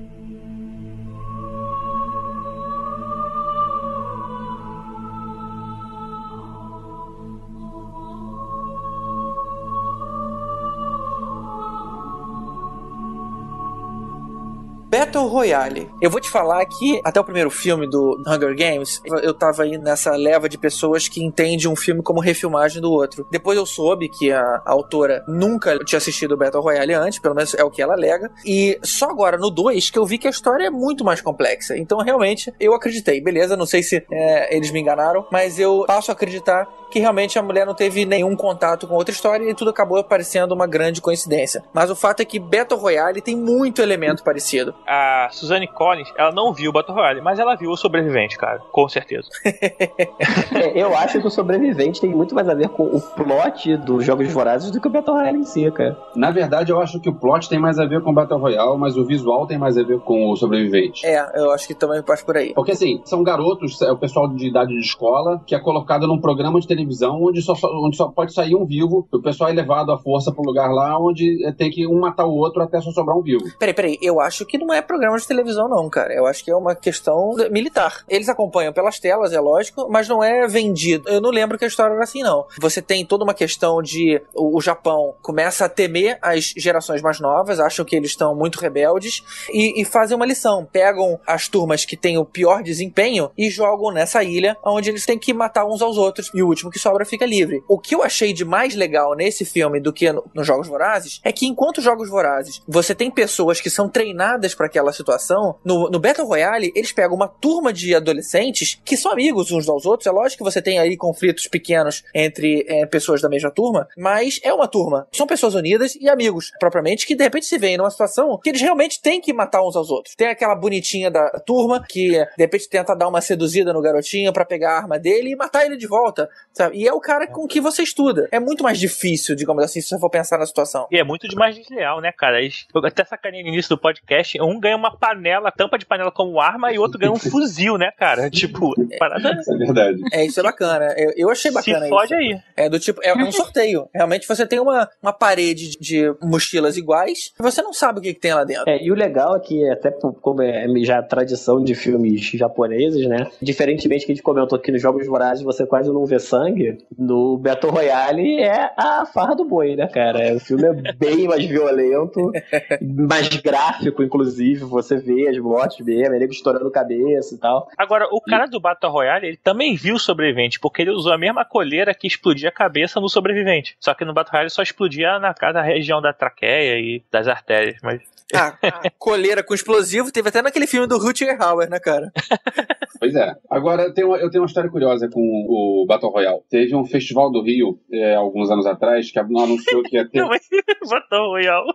Battle Royale. Eu vou te falar que até o primeiro filme do Hunger Games, eu tava aí nessa leva de pessoas que entende um filme como refilmagem do outro. Depois eu soube que a, a autora nunca tinha assistido o Battle Royale antes, pelo menos é o que ela alega. E só agora no 2 que eu vi que a história é muito mais complexa. Então realmente eu acreditei. Beleza, não sei se é, eles me enganaram, mas eu passo a acreditar que realmente a mulher não teve nenhum contato com outra história e tudo acabou parecendo uma grande coincidência. Mas o fato é que Battle Royale tem muito elemento parecido. A Suzanne Collins, ela não viu o Battle Royale, mas ela viu o Sobrevivente, cara. Com certeza. É, eu acho que o sobrevivente tem muito mais a ver com o plot dos Jogos Vorazes do que o Battle Royale em si, cara. Na verdade, eu acho que o plot tem mais a ver com o Battle Royale, mas o visual tem mais a ver com o sobrevivente. É, eu acho que também passa por aí. Porque assim, são garotos, é o pessoal de idade de escola, que é colocado num programa de televisão onde só, onde só pode sair um vivo, e o pessoal é levado à força pro lugar lá onde é, tem que um matar o outro até só sobrar um vivo. Peraí, peraí, eu acho que não é programa de televisão, não, cara. Eu acho que é uma questão militar. Eles acompanham pelas telas, é lógico, mas não é vendido. Eu não lembro que a história era assim, não. Você tem toda uma questão de o, o Japão começa a temer as gerações mais novas, acham que eles estão muito rebeldes e, e fazem uma lição. Pegam as turmas que têm o pior desempenho e jogam nessa ilha, onde eles têm que matar uns aos outros e o último que sobra fica livre. O que eu achei de mais legal nesse filme do que no- nos Jogos Vorazes é que enquanto Jogos Vorazes você tem pessoas que são treinadas para aquela situação, no, no Battle Royale eles pegam uma turma de adolescentes que são amigos uns aos outros. É lógico que você tem aí conflitos pequenos entre é, pessoas da mesma turma, mas é uma turma. São pessoas unidas e amigos, propriamente, que de repente se veem numa situação que eles realmente têm que matar uns aos outros. Tem aquela bonitinha da turma que de repente tenta dar uma seduzida no garotinho para pegar a arma dele e matar ele de volta, sabe? E é o cara com que você estuda. É muito mais difícil, digamos assim, se você for pensar na situação. E é muito demais desleal, né, cara? Até sacanei no início do podcast, ganha uma panela, tampa de panela como arma, e o outro ganha um fuzil, né, cara? Tipo, parada. Isso é verdade. É, isso é bacana. Eu, eu achei bacana Se isso. fode aí. É do tipo, é um sorteio. Realmente você tem uma, uma parede de, mochilas iguais e você não sabe o que, que tem lá dentro. É, e o legal é que, até como é já tradição de filmes japoneses, né? Diferentemente que a gente comentou aqui nos Jogos Vorazes, você quase não vê sangue. No Battle Royale é a farra do boi, né, cara? O filme é bem mais violento, mais gráfico, inclusive. Você vê as mortes mesmo, ele estourando cabeça e tal. Agora, o cara do Battle Royale, ele também viu o sobrevivente, porque ele usou a mesma coleira que explodia a cabeça no sobrevivente. Só que no Battle Royale só explodia na cada região da traqueia e das artérias. Mas Ah, coleira com explosivo, teve até naquele filme do Rutger Hauer, né, cara? Pois é. Agora, eu tenho, eu tenho uma história curiosa com o Battle Royale. Teve um festival do Rio, é, alguns anos atrás, que anunciou que ia ter. Não, é Battle Royale.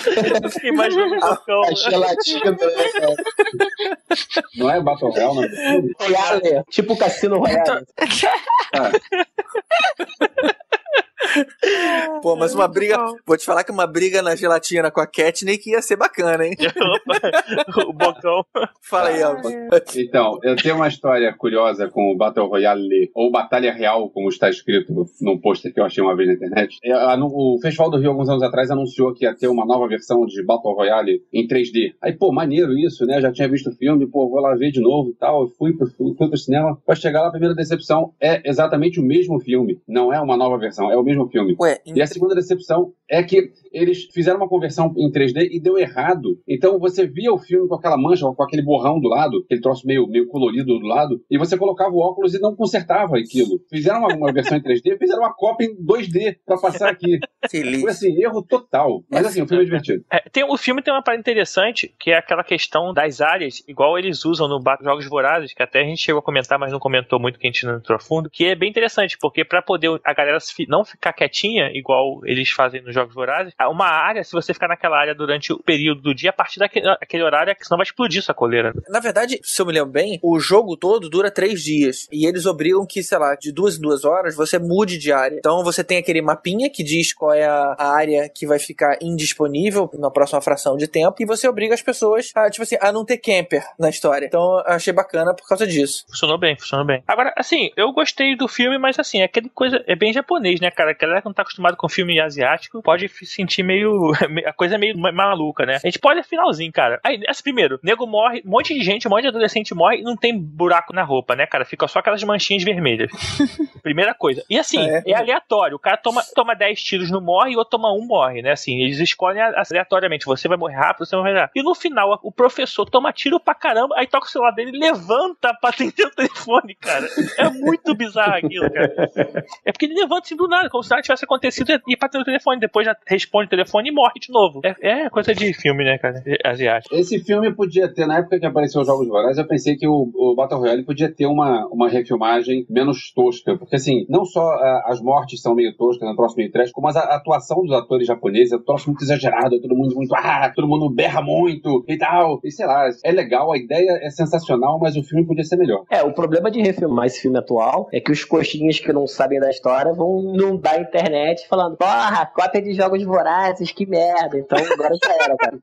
Imagina o bocão. A gelatina, né? Não é Battle Royale, não? Royale, tipo Cassino Royale. Ah, Pô, mas uma briga. Vou te falar que uma briga na gelatina com a Katniss ia ser bacana, hein? o bocão. Fala aí, Alba. Então, eu tenho uma história curiosa com o Battle Royale, ou Batalha Real, como está escrito num pôster que eu achei uma vez na internet. É, O Festival do Rio, alguns anos atrás, anunciou que ia ter uma nova versão de Battle Royale em 3D. Aí, pô, maneiro isso, né? Já tinha visto o filme, pô, vou lá ver de novo e tal. Eu fui pro, fui, fui pro cinema. Pra chegar lá, a primeira decepção é exatamente o mesmo filme. Não é uma nova versão, é o mesmo filme. Ué, E segunda decepção é que eles fizeram uma conversão em 3D e deu errado. Então você via o filme com aquela mancha, com aquele borrão do lado, aquele troço meio, meio colorido do lado, e você colocava o óculos e não consertava aquilo. Fizeram uma, uma versão em 3D, fizeram uma cópia em 2D pra passar aqui. Foi assim, erro total. Mas assim, o filme é divertido. É, tem, o filme tem uma parada interessante, que é aquela questão das áreas, igual eles usam no Jogos Vorazes, que até a gente chegou a comentar, mas não comentou muito que a gente não entrou a fundo, que é bem interessante, porque pra poder a galera não ficar quietinha, igual eles fazem nos Jogos Vorazes, uma área, se você ficar naquela área durante o período do dia, a partir daquele aquele horário, é que senão vai explodir sua coleira. Na verdade, se eu me lembro bem, o jogo todo dura três dias. E eles obrigam que, sei lá, de duas em duas horas você mude de área. Então você tem aquele mapinha que diz qual é a a área que vai ficar indisponível na próxima fração de tempo. E você obriga as pessoas a, tipo assim, a não ter camper na história. Então eu achei bacana por causa disso. Funcionou bem, funcionou bem. Agora, assim, eu gostei do filme, mas assim, é aquele coisa. É bem japonês, né, cara? A galera que não tá acostumado com filme asiático pode se sentir meio. A coisa é meio ma- maluca, né? A gente pode finalzinho, cara. Aí, assim, primeiro, nego morre, um monte de gente, um monte de adolescente morre e não tem buraco na roupa, né, cara? Fica só aquelas manchinhas vermelhas. Primeira coisa. E assim, É. é, aleatório. O cara toma, toma 10 tiros, não morre, e o outro toma um, morre, né? Assim, eles escolhem aleatoriamente. Você vai morrer rápido, você vai morrer rápido. E no final, o professor toma tiro pra caramba, aí toca o celular dele, levanta pra atender o telefone, cara. É muito bizarro aquilo, cara. É porque ele levanta assim do nada, como se nada tivesse acontecido e ir pra atender o telefone. Depois já responde o telefone e morre de novo. É, é coisa de filme, né, cara? Asiático. Esse filme podia ter, na época que apareceu os Jogos Vorazes, eu pensei que o, o Battle Royale podia ter uma, uma refilmagem menos tosca. Porque, assim, não só ah, as mortes são meio toscas, no próximo meio trash, como as- a atuação dos atores japoneses é um troço muito exagerado, é todo mundo muito, ah, todo mundo berra muito e tal. E sei lá, é legal, a ideia é sensacional, mas o filme podia ser melhor. É, o problema de refilmar esse filme atual é que os coxinhas que não sabem da história vão inundar a internet falando, porra, cópia de jogos vorazes, que merda. Então agora já era, cara.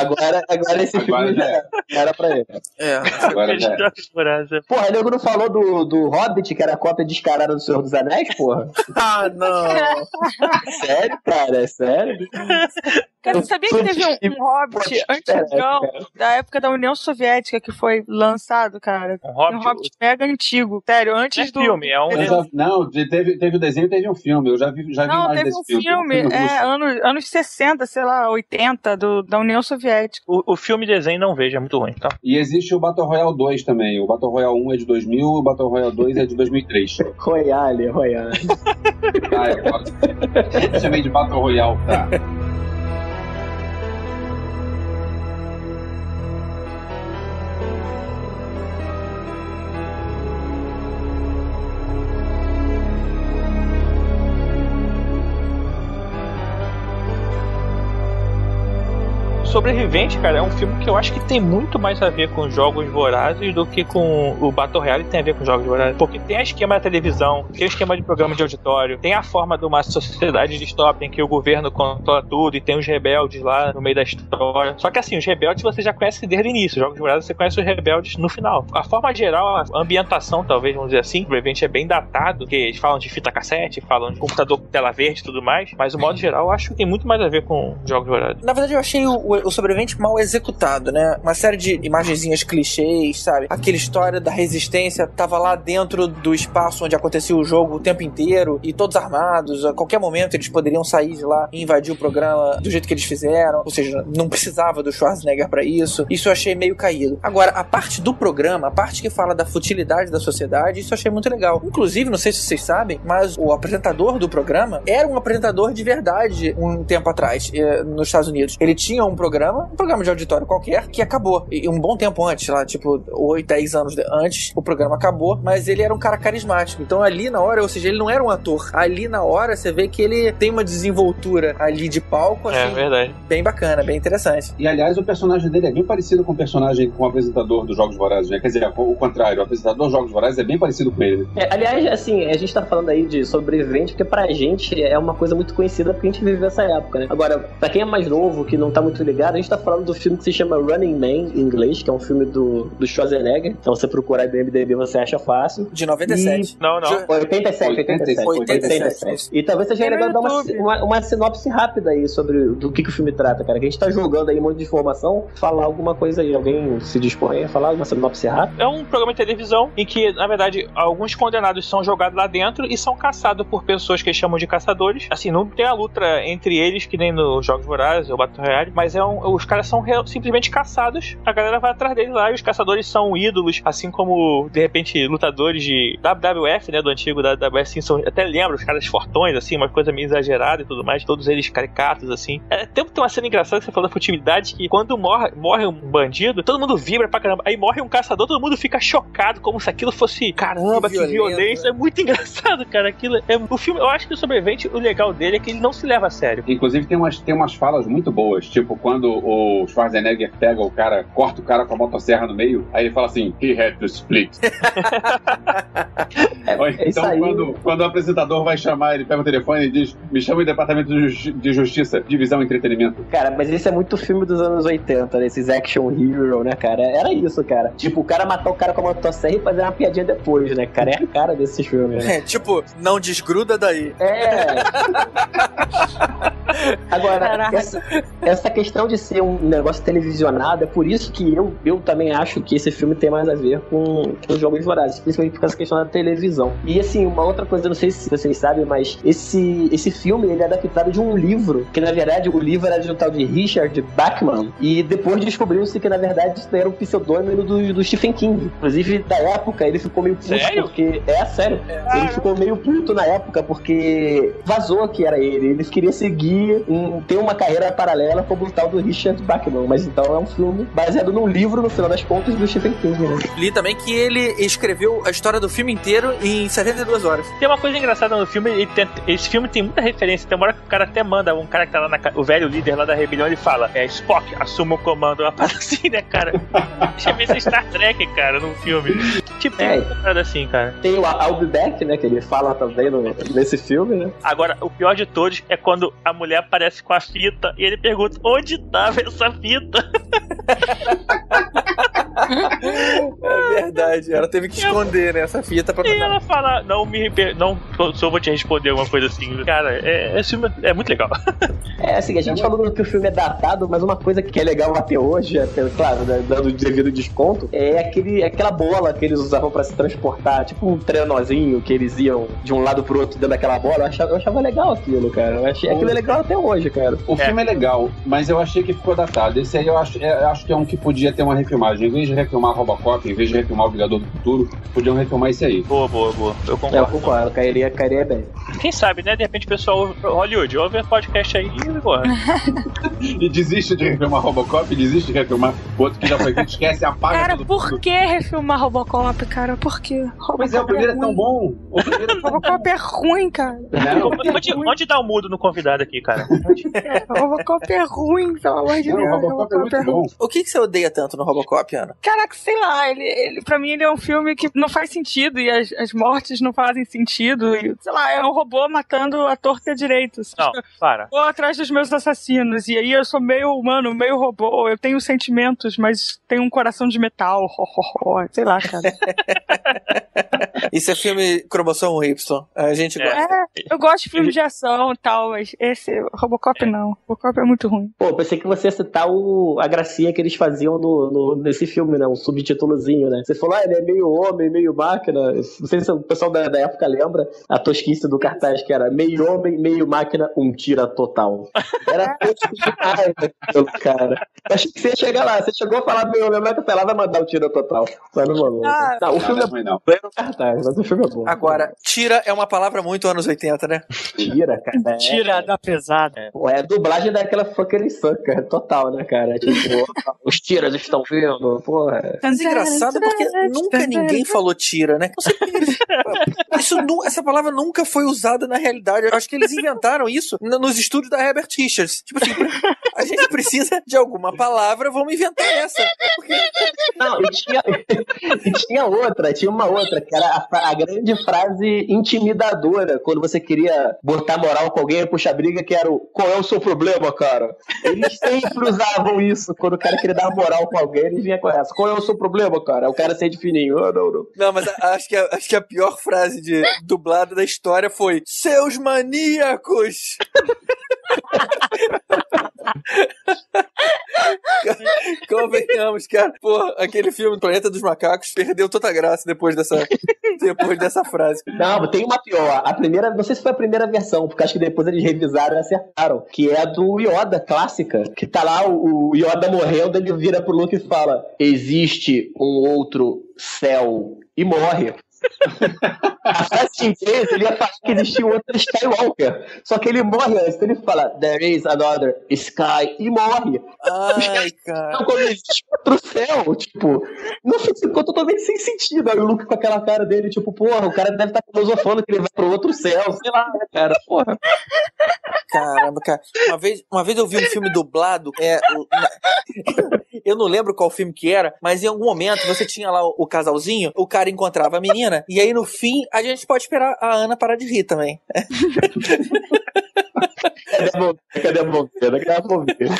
Agora, agora esse Agora filme já era. Era pra ele. É. Agora já. Jogos Vorazes. Porra, o nego não falou do, do Hobbit, que era a cópia descarada do Senhor dos Anéis, porra? ah, não. sério, cara? É sério? Cara, você sabia que teve um, um Hobbit antigão da época da União Soviética que foi lançado, cara? Um Um Hobbit. Hobbit mega antigo, sério, Não é antes do. filme, é um. Eu já- não, teve, teve o desenho teve um filme. Eu já vi, já vi Não, mais teve desse um filme. filme, russo. é, anos, anos 60, sei lá, 80, do, da União Soviética. O, o filme desenho não vejo, é muito ruim, tá? E existe o Battle Royale 2 também. O Battle Royale 1 é de 2000, o Battle Royale 2 é de 2003. Royale, Royale. Ah, é claro. Eu chamei de Battle Royale, tá? Sobrevivente, cara, é um filme que eu acho que tem muito mais a ver com jogos vorazes do que com o Battle Royale tem a ver com jogos vorazes. Porque tem a esquema da televisão, tem o esquema de programa de auditório, tem a forma de uma sociedade distópica em que o governo controla tudo e tem os rebeldes lá no meio da história. Só que assim, os rebeldes você já conhece desde o início, jogos vorazes você conhece os rebeldes no final. A forma geral, a ambientação, talvez, vamos dizer assim, Sobrevivente é bem datado, porque eles falam de fita cassete, falam de computador com tela verde e tudo mais, mas o modo geral eu acho que tem muito mais a ver com jogos vorazes. Na verdade, eu achei o, o- o sobrevivente mal executado, né? Uma série de imagenzinhas clichês, sabe? Aquela história da resistência tava lá dentro do espaço onde acontecia o jogo o tempo inteiro e todos armados. A qualquer momento eles poderiam sair de lá e invadir o programa do jeito que eles fizeram. Ou seja, não precisava do Schwarzenegger pra isso. Isso eu achei meio caído. Agora, a parte do programa, a parte que fala da futilidade da sociedade, isso eu achei muito legal. Inclusive, não sei se vocês sabem, mas o apresentador do programa era um apresentador de verdade um tempo atrás, eh, nos Estados Unidos. Ele tinha um programa programa, um programa de auditório qualquer, que acabou. E um bom tempo antes, lá, tipo, 8, 10 anos antes, o programa acabou, mas ele era um cara carismático. Então ali na hora, ou seja, ele não era um ator. Ali na hora, você vê que ele tem uma desenvoltura ali de palco, É assim, verdade. bem bacana, bem interessante. E aliás, o personagem dele é bem parecido com o personagem, com o apresentador dos Jogos Vorazes, né? Quer dizer, o contrário, o apresentador dos Jogos Vorazes é bem parecido com ele. É, aliás, assim, a gente tá falando aí de sobrevivente, porque pra gente é uma coisa muito conhecida porque a gente viveu essa época, né? Agora, pra quem é mais novo, que não tá muito ligado, a gente tá falando do filme que se chama Running Man, em inglês, que é um filme do, do Schwarzenegger. Então, você procurar aí no MDB, você acha fácil. De 97. Não, não. 87, 87, 87, 87. E talvez seja legal dar uma, uma, uma sinopse rápida aí sobre do que, que o filme trata, cara. Que a gente tá jogando aí um monte de informação, falar alguma coisa aí. Alguém se dispõe a falar uma sinopse rápida? É um programa de televisão em que, na verdade, alguns condenados são jogados lá dentro e são caçados por pessoas que eles chamam de caçadores. Assim, não tem a luta entre eles, que nem nos Jogos Vorazes ou Battle Royale, mas é um- os caras são real- simplesmente caçados. A galera vai atrás deles lá e os caçadores são ídolos, assim como, de repente, lutadores de WWF, né, do antigo WWF, assim, são, até lembra, os caras fortões, assim, uma coisa meio exagerada e tudo mais, todos eles caricatos, assim. É, tem, tem uma cena engraçada que você falou da futilidade, que quando morre, morre um bandido, todo mundo vibra pra caramba. Aí morre um caçador, todo mundo fica chocado, como se aquilo fosse, caramba, que, Que violência. É muito engraçado, cara. Aquilo é, o filme, eu acho que o sobrevivente, o legal dele é que ele não se leva a sério. Inclusive tem umas, tem umas falas muito boas, tipo quando o Schwarzenegger pega o cara, corta o cara com a motosserra no meio, aí ele fala assim, he had to split. É isso então quando, quando o apresentador vai chamar, ele pega o telefone e diz, me chama em Departamento de Justi- de Justiça, Divisão Entretenimento. Cara, mas esse é muito filme dos anos 80, né? Esses action hero, né, cara? Era isso, cara. Tipo, o cara matar o cara com a motosserra e fazer uma piadinha depois, né, cara? É a cara desses filmes, né? É, tipo, não desgruda daí. É. Agora, essa, essa questão de ser um negócio televisionado, é por isso que eu, eu também acho que esse filme tem mais a ver com, com os Jogos Vorazes, principalmente por essa questão da televisão. E assim, uma outra coisa, eu não sei se vocês sabem, mas esse, esse filme ele é adaptado de um livro, que na verdade o livro era de um tal de Richard Bachman, e depois descobriu-se que na verdade isso era um pseudônimo do, do Stephen King. Inclusive, da época, ele ficou meio puto Sério? porque. É, sério. Ele ficou meio puto na época porque vazou que era ele. Ele queria seguir, um, ter uma carreira paralela como o tal do Richard Bachman. Mas então é um filme baseado num livro, no final das contas, do Stephen King, né? Li também que ele escreveu a história do filme inteiro em 72 horas. Tem uma coisa engraçada no filme, ele tem- esse filme tem muita referência. Tem uma hora que o cara até manda, um cara que tá lá na. O velho líder lá da rebelião, ele fala: É Spock, assuma o comando. Uma parada assim, né, cara? Deixa eu ver se é Star Trek, cara, no filme. Tipo, É. uma parada assim, cara. Tem o I'll Be Back, né? Que ele fala também no- nesse filme, né? Agora, o pior de todos é quando a mulher aparece com a fita e ele pergunta: Onde tava essa fita? É verdade. Ela teve que esconder né, essa fita pra E ela fala: Não me. Não, só vou te responder alguma coisa assim. Cara, é, esse filme é muito legal. É assim, a gente falou que o filme é datado, mas uma coisa que é legal até hoje, até, claro, né, dando devido desconto, é aquele, aquela bola que eles usavam pra se transportar, tipo um trenozinho que eles iam de um lado pro outro dentro daquela bola. Eu achava, eu achava legal aquilo, cara. Eu achei, aquilo é legal até hoje, cara. O filme é legal, mas eu achei que ficou datado. Esse aí eu acho, é- eu acho que é um que podia ter uma refilmagem. De refilmar Robocop, em vez de refilmar o Vingador do Futuro, podiam refilmar esse aí. Boa, boa, boa. Eu É, eu concordo. concordo, cairia, cairia bem. Quem sabe, né? De repente o pessoal ouve Hollywood, ouve o podcast aí e. E desiste de refilmar Robocop, desiste de refilmar o outro que já foi feito, esquece, apaga Cara, tudo. por que refilmar Robocop, cara? Por quê? Robocop Mas é, o primeiro é tão ruim. bom. O primeiro é tão bom. Robocop é ruim, cara. Não, Onde, onde dá o mudo no convidado aqui, cara? Robocop é ruim, pelo amor de não, Deus. o Robocop é muito bom. O que, que você odeia tanto no Robocop, Ana? Caraca, sei lá, ele, ele, pra mim ele é um filme que não faz sentido e as, as mortes não fazem sentido. E, sei lá, é um robô matando a torta a direita. Não, para. Vou atrás dos meus assassinos. E aí eu sou meio humano, meio robô. Eu tenho sentimentos, mas tenho um coração de metal. Ho, ho, ho. Sei lá, cara. Isso é filme Cromossomo Y. A gente É. gosta. É, eu gosto de filmes de ação e tal, mas esse Robocop não. Robocop é muito ruim. Pô, pensei que você ia citar o, a gracinha que eles faziam no, no- nesse filme, né? Um subtítulozinho, né? Você falou, ah, ele é meio homem, meio máquina. Não sei se o pessoal da, da época lembra a tosquice do cartaz, que era meio homem, meio máquina, um tira total. Era tosco demais aquilo, cara. Eu achei que você ia chegar lá. Você chegou a falar meio homem, máquina, lá vai mandar o tira total. Mas não falou. Ah. Não, o Não, filme não é não. bom no cartaz, mas o filme é bom. Agora, tira é uma palavra muito anos 80. 80, né? Tira, cara. É, Tira da pesada. Pô, é a dublagem daquela fucking sucker total, né, cara? Tipo, os tiras estão vindo, porra. Mas é engraçado porque nunca ninguém falou tira, né? Isso, essa palavra nunca foi usada na realidade. Eu acho que eles inventaram isso nos estúdios da Herbert Richards. Tipo assim, a gente precisa de alguma palavra, vamos inventar essa. Porque Não, e tinha, e tinha outra, tinha uma outra, que era a, a grande frase intimidadora, quando você queria botar moral com alguém e puxar briga, que era o qual é o seu problema, cara? Eles sempre usavam isso, quando o cara queria dar moral com alguém, eles vinham com essa, qual é o seu problema, cara? O cara sente fininho, oh, não, não. Não, mas a- acho que, a, acho que a pior frase de dublada da história foi Seus maníacos! Convenhamos, cara. Pô, aquele filme Planeta dos Macacos perdeu toda a graça depois dessa, depois dessa frase. Não, tem uma pior. A primeira, não sei se foi a primeira versão, porque acho que depois eles revisaram e acertaram. Que é a do Yoda clássica. Que tá lá o, Yoda morrendo, ele vira pro Luke e fala: Existe um outro céu. E morre. A frase em inglês, ele ia falar que existia um outro Skywalker. Só que ele morre antes. Então ele fala: There is another sky. E morre. Ai, cara. Então, quando existe outro céu, tipo, não ficou totalmente sem sentido. Aí o Luke com aquela cara dele, tipo, porra, o cara deve estar filosofando que ele vai pro outro céu, sei lá, né, cara, porra. Caramba, cara. Uma vez, uma vez eu vi um filme dublado. É, eu não lembro qual filme que era, mas em algum momento você tinha lá o, casalzinho, o cara encontrava a menina, e aí no fim a gente pode esperar a Ana parar de rir também. Cadê a mão- Cadê a bobeira? Cadê a bobeira?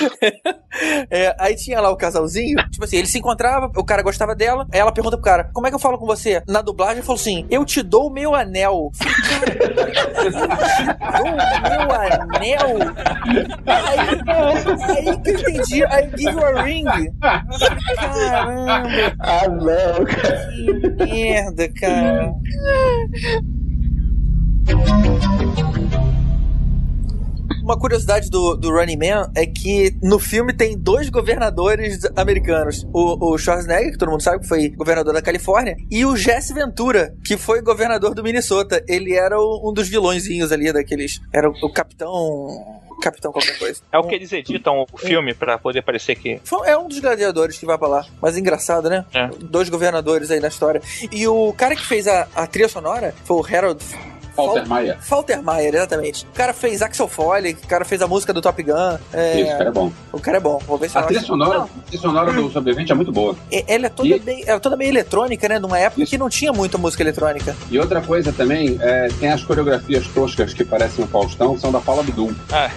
É, aí tinha lá o casalzinho, tipo assim, ele se encontrava, o cara gostava dela, aí ela pergunta pro cara, como é que eu falo com você? Na dublagem ele falou assim, eu te dou o meu anel. Eu cara, dou o meu anel? Aí, aí que eu entendi, I give you a ring. Caramba, Ah, não, cara. que merda, cara. Uma curiosidade do, do Running Man é que no filme tem dois governadores americanos. O, o Schwarzenegger, que todo mundo sabe que foi governador da Califórnia, e o Jesse Ventura, que foi governador do Minnesota. Ele era o- um dos vilõezinhos ali daqueles. Era o, o capitão. Capitão qualquer coisa. É o que eles editam o filme pra poder parecer que. É um dos gladiadores que vai pra lá. Mas engraçado, né? É. Dois governadores aí na história. E o cara que fez a, a trilha sonora foi o Harold Faltermeyer. Faltermeyer, exatamente. O cara fez Axel Foley, o cara fez a música do Top Gun. É, Isso, cara, é bom. O cara é bom. Vou ver se A eu trilha sonora, a trilha sonora do sobrevivente é muito boa. E- Ela é toda, E- bem, ela é toda meio eletrônica, né? Numa época Isso. que não tinha muita música eletrônica. E outra coisa também, é, tem as coreografias toscas que parecem o Faustão, são da Paula Abdul. Ah,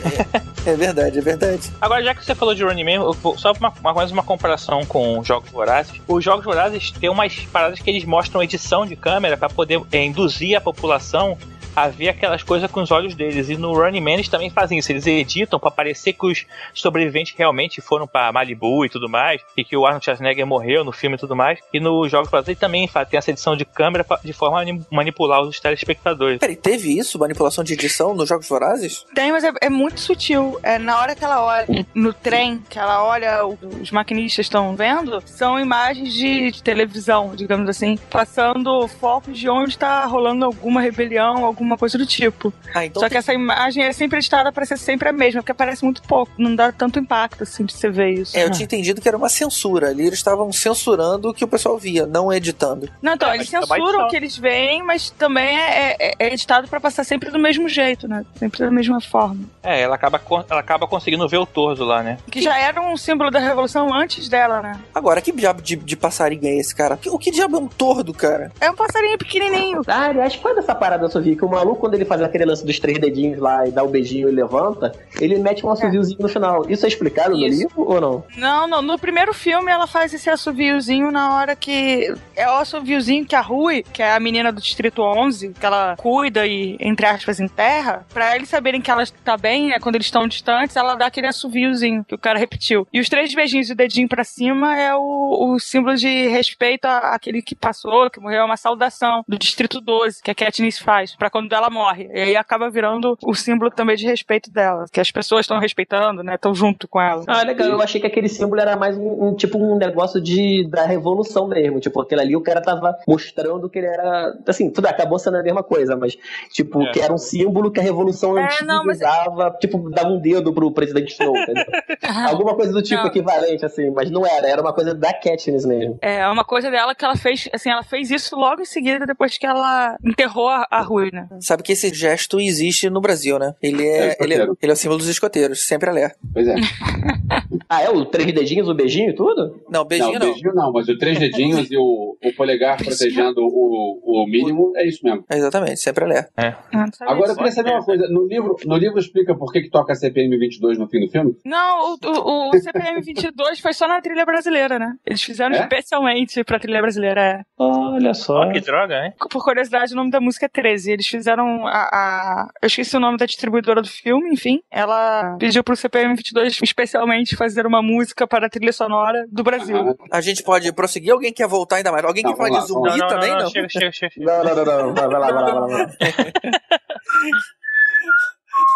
É verdade, é verdade. Agora, já que você falou de Running Man, eu vou- só uma, uma, mais uma comparação com Jogos Vorazes. Os Jogos Vorazes tem umas paradas que eles mostram edição de câmera pra poder é, induzir a população a ver aquelas coisas com os olhos deles. E no Running Man eles também fazem isso. Eles editam pra parecer que os sobreviventes realmente foram pra Malibu e tudo mais. E que o Arnold Schwarzenegger morreu no filme e tudo mais. E nos Jogos ele também tem essa edição de câmera de forma a mani- manipular os telespectadores. Peraí, teve isso? Manipulação de edição nos Jogos Vorazes? Tem, mas é, é muito sutil. É na hora que ela olha no trem, que ela olha, os maquinistas estão vendo, são imagens de, de televisão, digamos assim, passando focos de onde está rolando alguma rebelião, alguma coisa do tipo. Ah, então Só tem- que essa imagem é sempre editada para ser sempre a mesma, porque aparece muito pouco. Não dá tanto impacto assim de você ver isso. É, eu tinha entendido que era uma censura. Ali eles estavam censurando o que o pessoal via, não editando. Não, então, Ah, eles também censuram o que eles veem, mas também é, é- é editado para passar sempre do mesmo jeito, né? Sempre da mesma forma. É, ela acaba, ela acaba conseguindo ver o torso lá, né? Que já era um símbolo da revolução antes dela, né? Agora, que diabo de, de passarinho é esse, cara? Que- O que diabo é um tordo, cara? É um passarinho pequenininho. Ah, aliás, quando essa parada eu só vi que o maluco, quando ele faz aquele lance dos três dedinhos lá e dá o beijinho e levanta, ele mete um assoviozinho no final. Isso é explicado no Isso. livro ou não? Não, não. No primeiro filme ela faz esse assoviozinho na hora que. É o assoviozinho que a Rui, que é a menina do Distrito 11, que ela cuida e, entre aspas, enterra, pra eles saberem que ela tá bem, né? Quando eles estão distantes, ela dá aquele assoviozinho que o cara repetiu. E os três beijinhos e o dedinho pra cima é o, o símbolo de respeito à- àquele que passou, que morreu, é uma saudação do Distrito 12, que a Katniss faz, pra quando ela morre. E aí acaba virando o símbolo também de respeito dela, que as pessoas estão respeitando, né? Estão junto com ela. Ah, legal. Eu achei que aquele símbolo era mais um, um, tipo um negócio de da revolução mesmo. Tipo, aquele ali o cara tava mostrando que ele era. Assim, tudo acabou sendo a mesma coisa, mas, tipo, É. que era um símbolo que a revolução É, antiga não, mas- usava, tipo, dava um dedo pro presidente Snow, entendeu? Alguma coisa do tipo Não. equivalente, assim, mas não era, era uma coisa da Katniss mesmo. É uma coisa dela que ela fez, assim, ela fez isso logo em seguida, depois que ela enterrou a, a Rui, né? Sabe que esse gesto existe no Brasil, né? Ele É, é, ele é, ele é o símbolo dos escoteiros, sempre alerta. Pois é. Ah, é? O três dedinhos, o beijinho e tudo? Não, beijinho não, não. beijinho não, mas o três dedinhos e o, o polegar protegendo o, o mínimo é isso mesmo. É, Exatamente, sempre alerta. Sabia Agora eu queria saber uma coisa. No livro, no livro explica por que, que toca CPM 22 no fim do filme? Não, o, o, o CPM 22 foi só na trilha brasileira, né? Eles fizeram É? especialmente pra trilha brasileira. É. Olha só. Ó, que droga, hein? Por curiosidade, o nome da música é 13. Eles fizeram a, a- Eu esqueci o nome da distribuidora do filme, enfim. Ela pediu pro CPM 22 especialmente fazer uma música para a trilha sonora do Brasil. Ah, A gente pode prosseguir? Alguém quer voltar ainda mais? Alguém Não, quer falar de zumbi Não, também? não, Não. não, chega, chega, chega. chega. Não, não, não, não. Vai lá, vai lá, vai lá. Vai lá.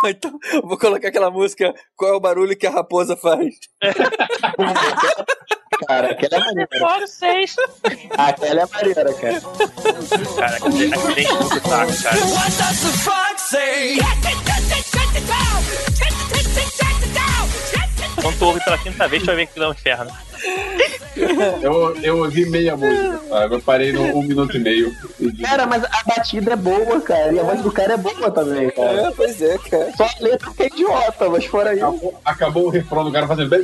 Então, eu vou colocar aquela música Qual é o barulho que a raposa faz? Cara, aquela é maneira. Fora seis. Aquela é maneira, cara. Cara, aquele enche muito saco, cara. Quando tu ouve pela quinta vez, tu vai ver que é um inferno. Eu, eu ouvi meia música, sabe? Eu parei no um minuto e meio. Cara, mas a batida é boa, cara. E a voz do cara é boa também, cara. É, pois é, cara. Só a letra que é idiota, mas fora isso. Acabou, acabou o refrão do cara fazendo bem,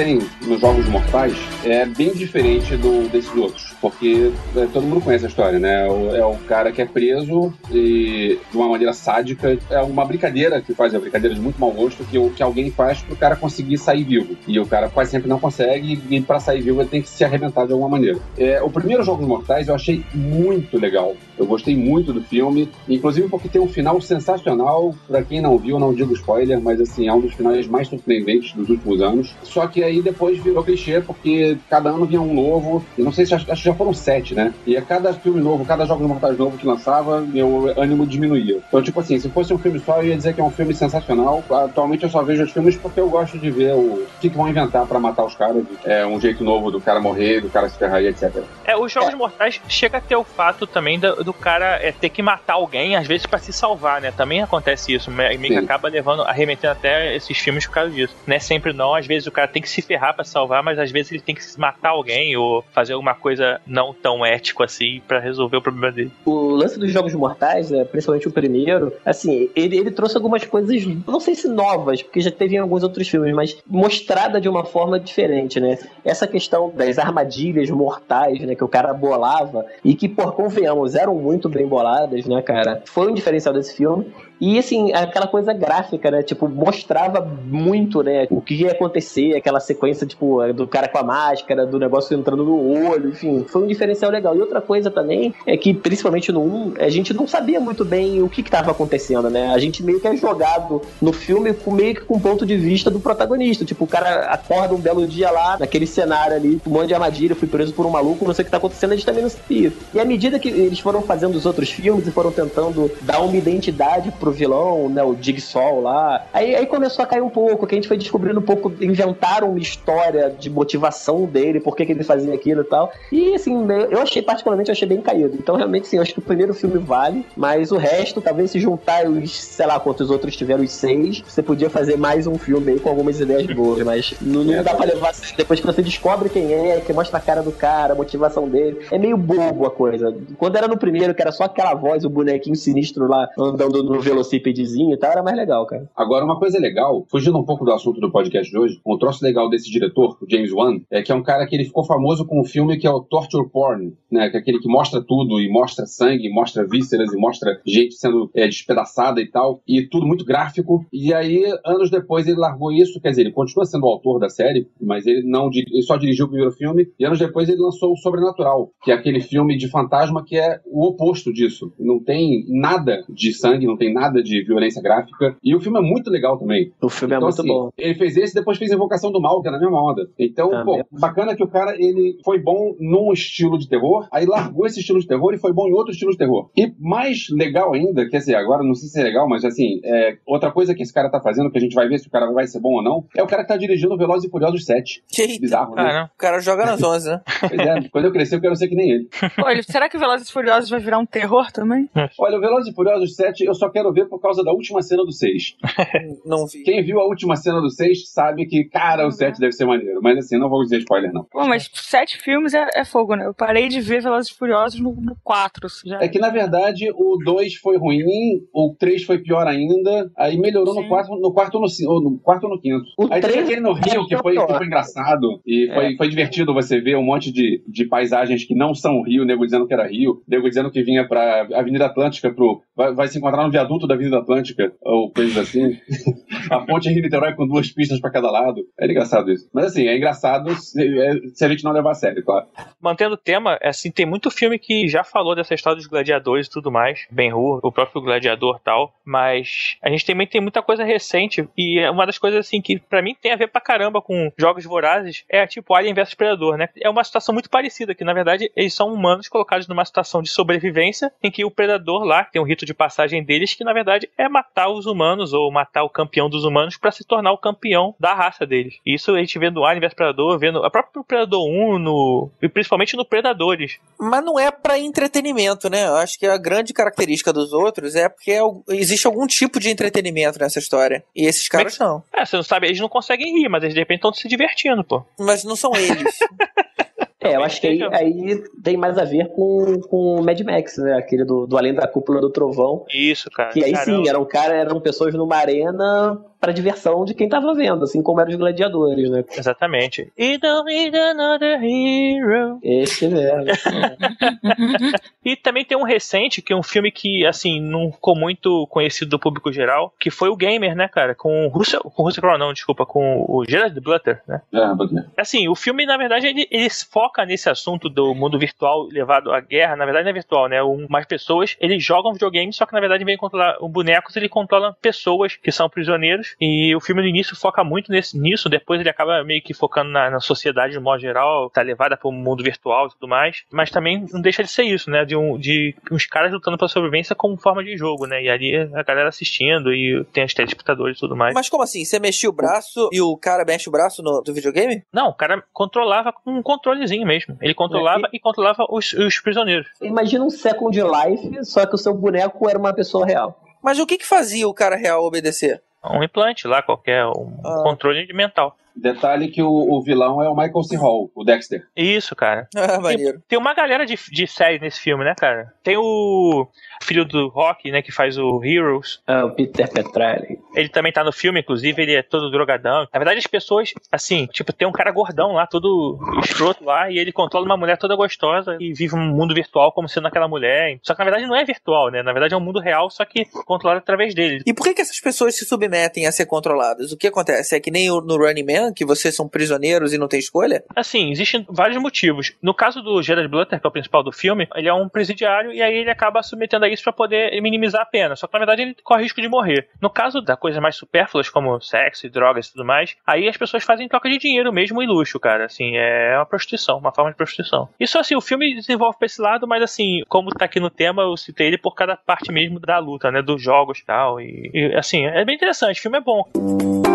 tem nos Jogos Mortais é bem diferente do desses outros, porque é, todo mundo conhece a história, né? O- É o cara que é preso e de uma maneira sádica. É uma brincadeira que faz, é uma brincadeira de muito mau gosto que, que alguém faz pro cara conseguir sair vivo. E o cara quase sempre não consegue, e para sair vivo ele tem que se arrebentar de alguma maneira. É, o primeiro Jogos Mortais eu achei muito legal. Eu gostei muito do filme, inclusive porque tem um final sensacional. Pra quem não viu, não digo spoiler, mas assim, é um dos finais mais surpreendentes dos últimos anos. Só que aí depois virou clichê, porque cada ano vinha um novo, e não sei se acho, que já foram sete, né? E a cada filme novo, cada Jogos Mortais novo que lançava, meu ânimo diminuía. Então, tipo assim, se fosse um filme só, eu ia dizer que é um filme sensacional. Atualmente eu só vejo os filmes porque eu gosto de ver o que, que vão inventar pra matar os caras. É um jeito novo do cara morrer, do cara se ferrar e etc. É, os Jogos Mortais chega a ter o fato também do, do cara é, ter que matar alguém, às vezes, pra se salvar, né? Também acontece isso. me- Meio que acaba levando, arremetendo até esses filmes por causa disso. Não é sempre não, às vezes o cara tem que se ferrar pra se salvar, mas às vezes ele tem que matar alguém ou fazer alguma coisa não tão ético assim pra resolver o problema dele. O lance dos Jogos Mortais, né, principalmente o primeiro, assim, ele, ele trouxe algumas coisas, não sei se novas, porque já teve em alguns outros filmes, mas mostrada de uma forma diferente, né? Essa questão das armadilhas mortais, né, que o cara bolava, e que, por convenhamos, eram muito bem boladas, né, cara? Foi um diferencial desse filme. E assim, aquela coisa gráfica, né? Tipo, mostrava muito, né? O que ia acontecer, aquela sequência, tipo, do cara com a máscara, do negócio entrando no olho, enfim, foi um diferencial legal. E outra coisa também é que, principalmente no 1, a gente não sabia muito bem o que estava acontecendo, né? A gente meio que é jogado no filme com meio que com o ponto de vista do protagonista. Tipo, o cara acorda um belo dia lá, naquele cenário ali, um monte de armadilha, fui preso por um maluco, não sei o que tá acontecendo, a gente também não sabia. E à medida que eles foram fazendo os outros filmes e foram tentando dar uma identidade pro vilão, né, o Jigsaw lá, aí, aí começou a cair um pouco, que a gente foi descobrindo um pouco, inventaram uma história de motivação dele, por que, que ele fazia aquilo e tal. E assim, eu achei, particularmente, eu achei bem caído. Então, realmente, sim, eu acho que o primeiro filme vale, mas o resto, talvez se juntar os, sei lá, quantos outros tiveram, os seis, você podia fazer mais um filme aí com algumas ideias boas, mas não, não dá pra levar assim, depois que você descobre quem é, que mostra a cara do cara, a motivação dele. É meio bobo a coisa. Quando era no primeiro, que era só aquela voz, o bonequinho sinistro lá andando no velocípedezinho e tal, era mais legal, cara. Agora, uma coisa legal, fugindo um pouco do assunto do podcast de hoje, um troço legal desse diretor, o James Wan, é que é um cara que ele ficou famoso com um filme que é o Torture Porn, né? Que é aquele que mostra tudo e mostra sangue, mostra vísceras e mostra gente sendo é, despedaçada e tal, e tudo muito gráfico. E aí, anos depois, ele largou isso, quer dizer, ele continua sendo o autor da série, mas ele não ele só dirigiu o primeiro filme, e anos depois ele lançou o Sobrenatural, que é aquele filme de fantasma que é o oposto disso. Não tem nada de sangue, não tem nada de violência gráfica, e o filme é muito legal também. O filme então, é muito assim, bom. Ele fez esse, depois fez Invocação do Mal, que é na mesma onda. Então, Tá pô, mesmo. bacana que o cara, ele foi bom num estilo de terror, aí largou esse estilo de terror e foi bom em outro estilo de terror. E mais legal ainda, quer dizer, agora não sei se é legal, mas assim, é, outra coisa que esse cara tá fazendo, que a gente vai ver se o cara vai ser bom ou não, é o cara que tá dirigindo Velozes e Furiosos 7. Eita, Bizarro, né? Caramba. o cara joga nas 11, né? Pois é, quando eu crescer eu quero ser que nem ele. Olha, será que Velozes e Furiosos vai virar um terror também? Olha, o Velozes e Furiosos 7 eu só quero ver por causa da última cena do 6. Não vi. Quem viu a última cena do 6 sabe que, cara, o 7 deve ser maneiro. Mas assim, não vou dizer spoiler, não. Pô, mas sete filmes é, é fogo, né? Eu parei de ver Velozes e Furiosos no, no 4. Já. É que, na verdade, o 2 foi ruim, o 3 foi pior ainda, aí melhorou no no quarto ou no, ci- ou no quarto no quinto. O aí teve três aquele no Rio que foi, que foi engraçado e foi, foi divertido você ver um monte de, de paisagens que não são Rio, nego dizendo que era Rio, nego dizendo que vinha pra Avenida Atlântica, pro, vai, vai se encontrar no viaduto da Avenida Atlântica, ou coisas assim. a ponte Rio-Niterói com duas pistas pra cada lado. É engraçado isso. Mas assim, é engraçado se, é- se a gente não levar a sério, claro. Mantendo o tema, assim, tem muito filme que já falou dessa história dos gladiadores e tudo mais. Ben Hur, o próprio gladiador e tal. Mas a gente também tem muita coisa recente. E é uma das coisas, assim, que pra mim tem a ver pra caramba com jogos vorazes é tipo Alien vs Predador, né? É uma situação muito parecida, que na verdade eles são humanos colocados numa situação de sobrevivência em que o predador lá tem um rito de passagem deles que na verdade é matar os humanos ou matar o campeão dos humanos pra se tornar o campeão da raça deles. Isso a gente vê no Alien vs Predador, vendo a próprio Predador 1 no, e principalmente no Predadores. Mas não é pra entretenimento, né? Eu acho que a grande característica dos outros é porque é existe algum tipo de entretenimento nessa história. E esses caras não. É, você não sabe, eles não conseguem rir, mas eles de repente estão se divertindo, pô. Mas não são eles. É, eu acho que aí, aí tem mais a ver com, com o Mad Max, né? Aquele do, do Além da Cúpula do Trovão. Isso, cara. Que aí Caramba. sim, eram, cara, eram pessoas numa arena pra diversão de quem tava vendo, assim como eram os gladiadores, né? Exatamente. You don't need another hero. Esse mesmo. E também tem um recente, que é um filme que, assim, não ficou muito conhecido do público geral, que foi o Gamer, né, cara? Com o Russell, com o Russell Crowe, não, desculpa, com o Gerard Butler, né? É, ver. Assim, o filme, na verdade, ele, ele foca nesse assunto do mundo virtual levado à guerra. Na verdade, não é virtual, né? Um, mais pessoas, eles jogam videogame, só que na verdade, em vez de controlar um bonecos, ele controla pessoas que são prisioneiros. E o filme no início foca muito nesse, nisso, depois ele acaba meio que focando na, na sociedade de modo geral, tá levada para o mundo virtual e tudo mais. Mas também não deixa de ser isso, né? De, um, de uns caras lutando pela sobrevivência como forma de jogo, né? E ali a galera assistindo e tem os telespectadores e tudo mais. Mas como assim? Você mexia o braço e o cara mexe o braço no, do videogame? Não, o cara controlava com um controlezinho mesmo. Ele controlava e controlava os, os prisioneiros. Imagina um Second Life, só que o seu boneco era uma pessoa real. Mas o que que fazia o cara real obedecer? Um implante lá, qualquer um Ah. controle mental. Detalhe que o, o vilão é o Michael C. Hall, o Dexter. Isso, cara. Ah, maneiro. Tem uma galera de, de série nesse filme, né, cara? Tem o filho do Rock, né, que faz o Heroes. Ah, o Peter Petrelli. Ele também tá no filme, inclusive, ele é todo drogadão. Na verdade, as pessoas, assim, tipo, tem um cara gordão lá, todo escroto lá, e ele controla uma mulher toda gostosa e vive um mundo virtual como sendo aquela mulher. Só que na verdade não é virtual, né? Na verdade é um mundo real, só que controlado através dele. E por que, que essas pessoas se submetem a ser controladas? O que acontece? É que nem no Running Man, que vocês são prisioneiros e não tem escolha? Assim, existem vários motivos. No caso do Gerard Butler, que é o principal do filme, ele é um presidiário e aí ele acaba submetendo a isso pra poder minimizar a pena. Só que na verdade ele corre risco de morrer. No caso da coisa mais supérfluas, como sexo e drogas e tudo mais, aí as pessoas fazem troca de dinheiro mesmo e luxo, cara. Assim, é uma prostituição, uma forma de prostituição. Isso assim, o filme desenvolve pra esse lado, mas assim, como tá aqui no tema, eu citei ele por cada parte mesmo da luta, né? Dos jogos e tal. E, e assim, é bem interessante, o filme é bom.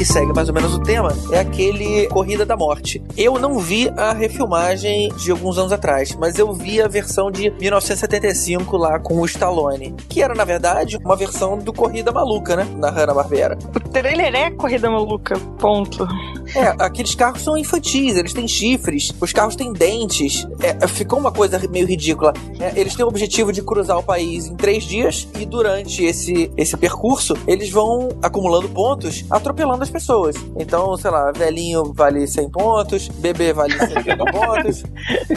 Que segue mais ou menos o tema, é aquele Corrida da Morte. Eu não vi a refilmagem de alguns anos atrás, mas eu vi a versão de 1975 lá com o Stallone, que era na verdade uma versão do Corrida Maluca, né, na Hanna-Barbera. O trailer é Corrida Maluca, ponto. É, aqueles carros são infantis, eles têm chifres, os carros têm dentes. É, ficou uma coisa meio ridícula. É, eles têm o objetivo de cruzar o país em três dias e durante esse, esse percurso eles vão acumulando pontos, atropelando as pessoas. Então, sei lá, velhinho vale 100 pontos, bebê vale 50 pontos.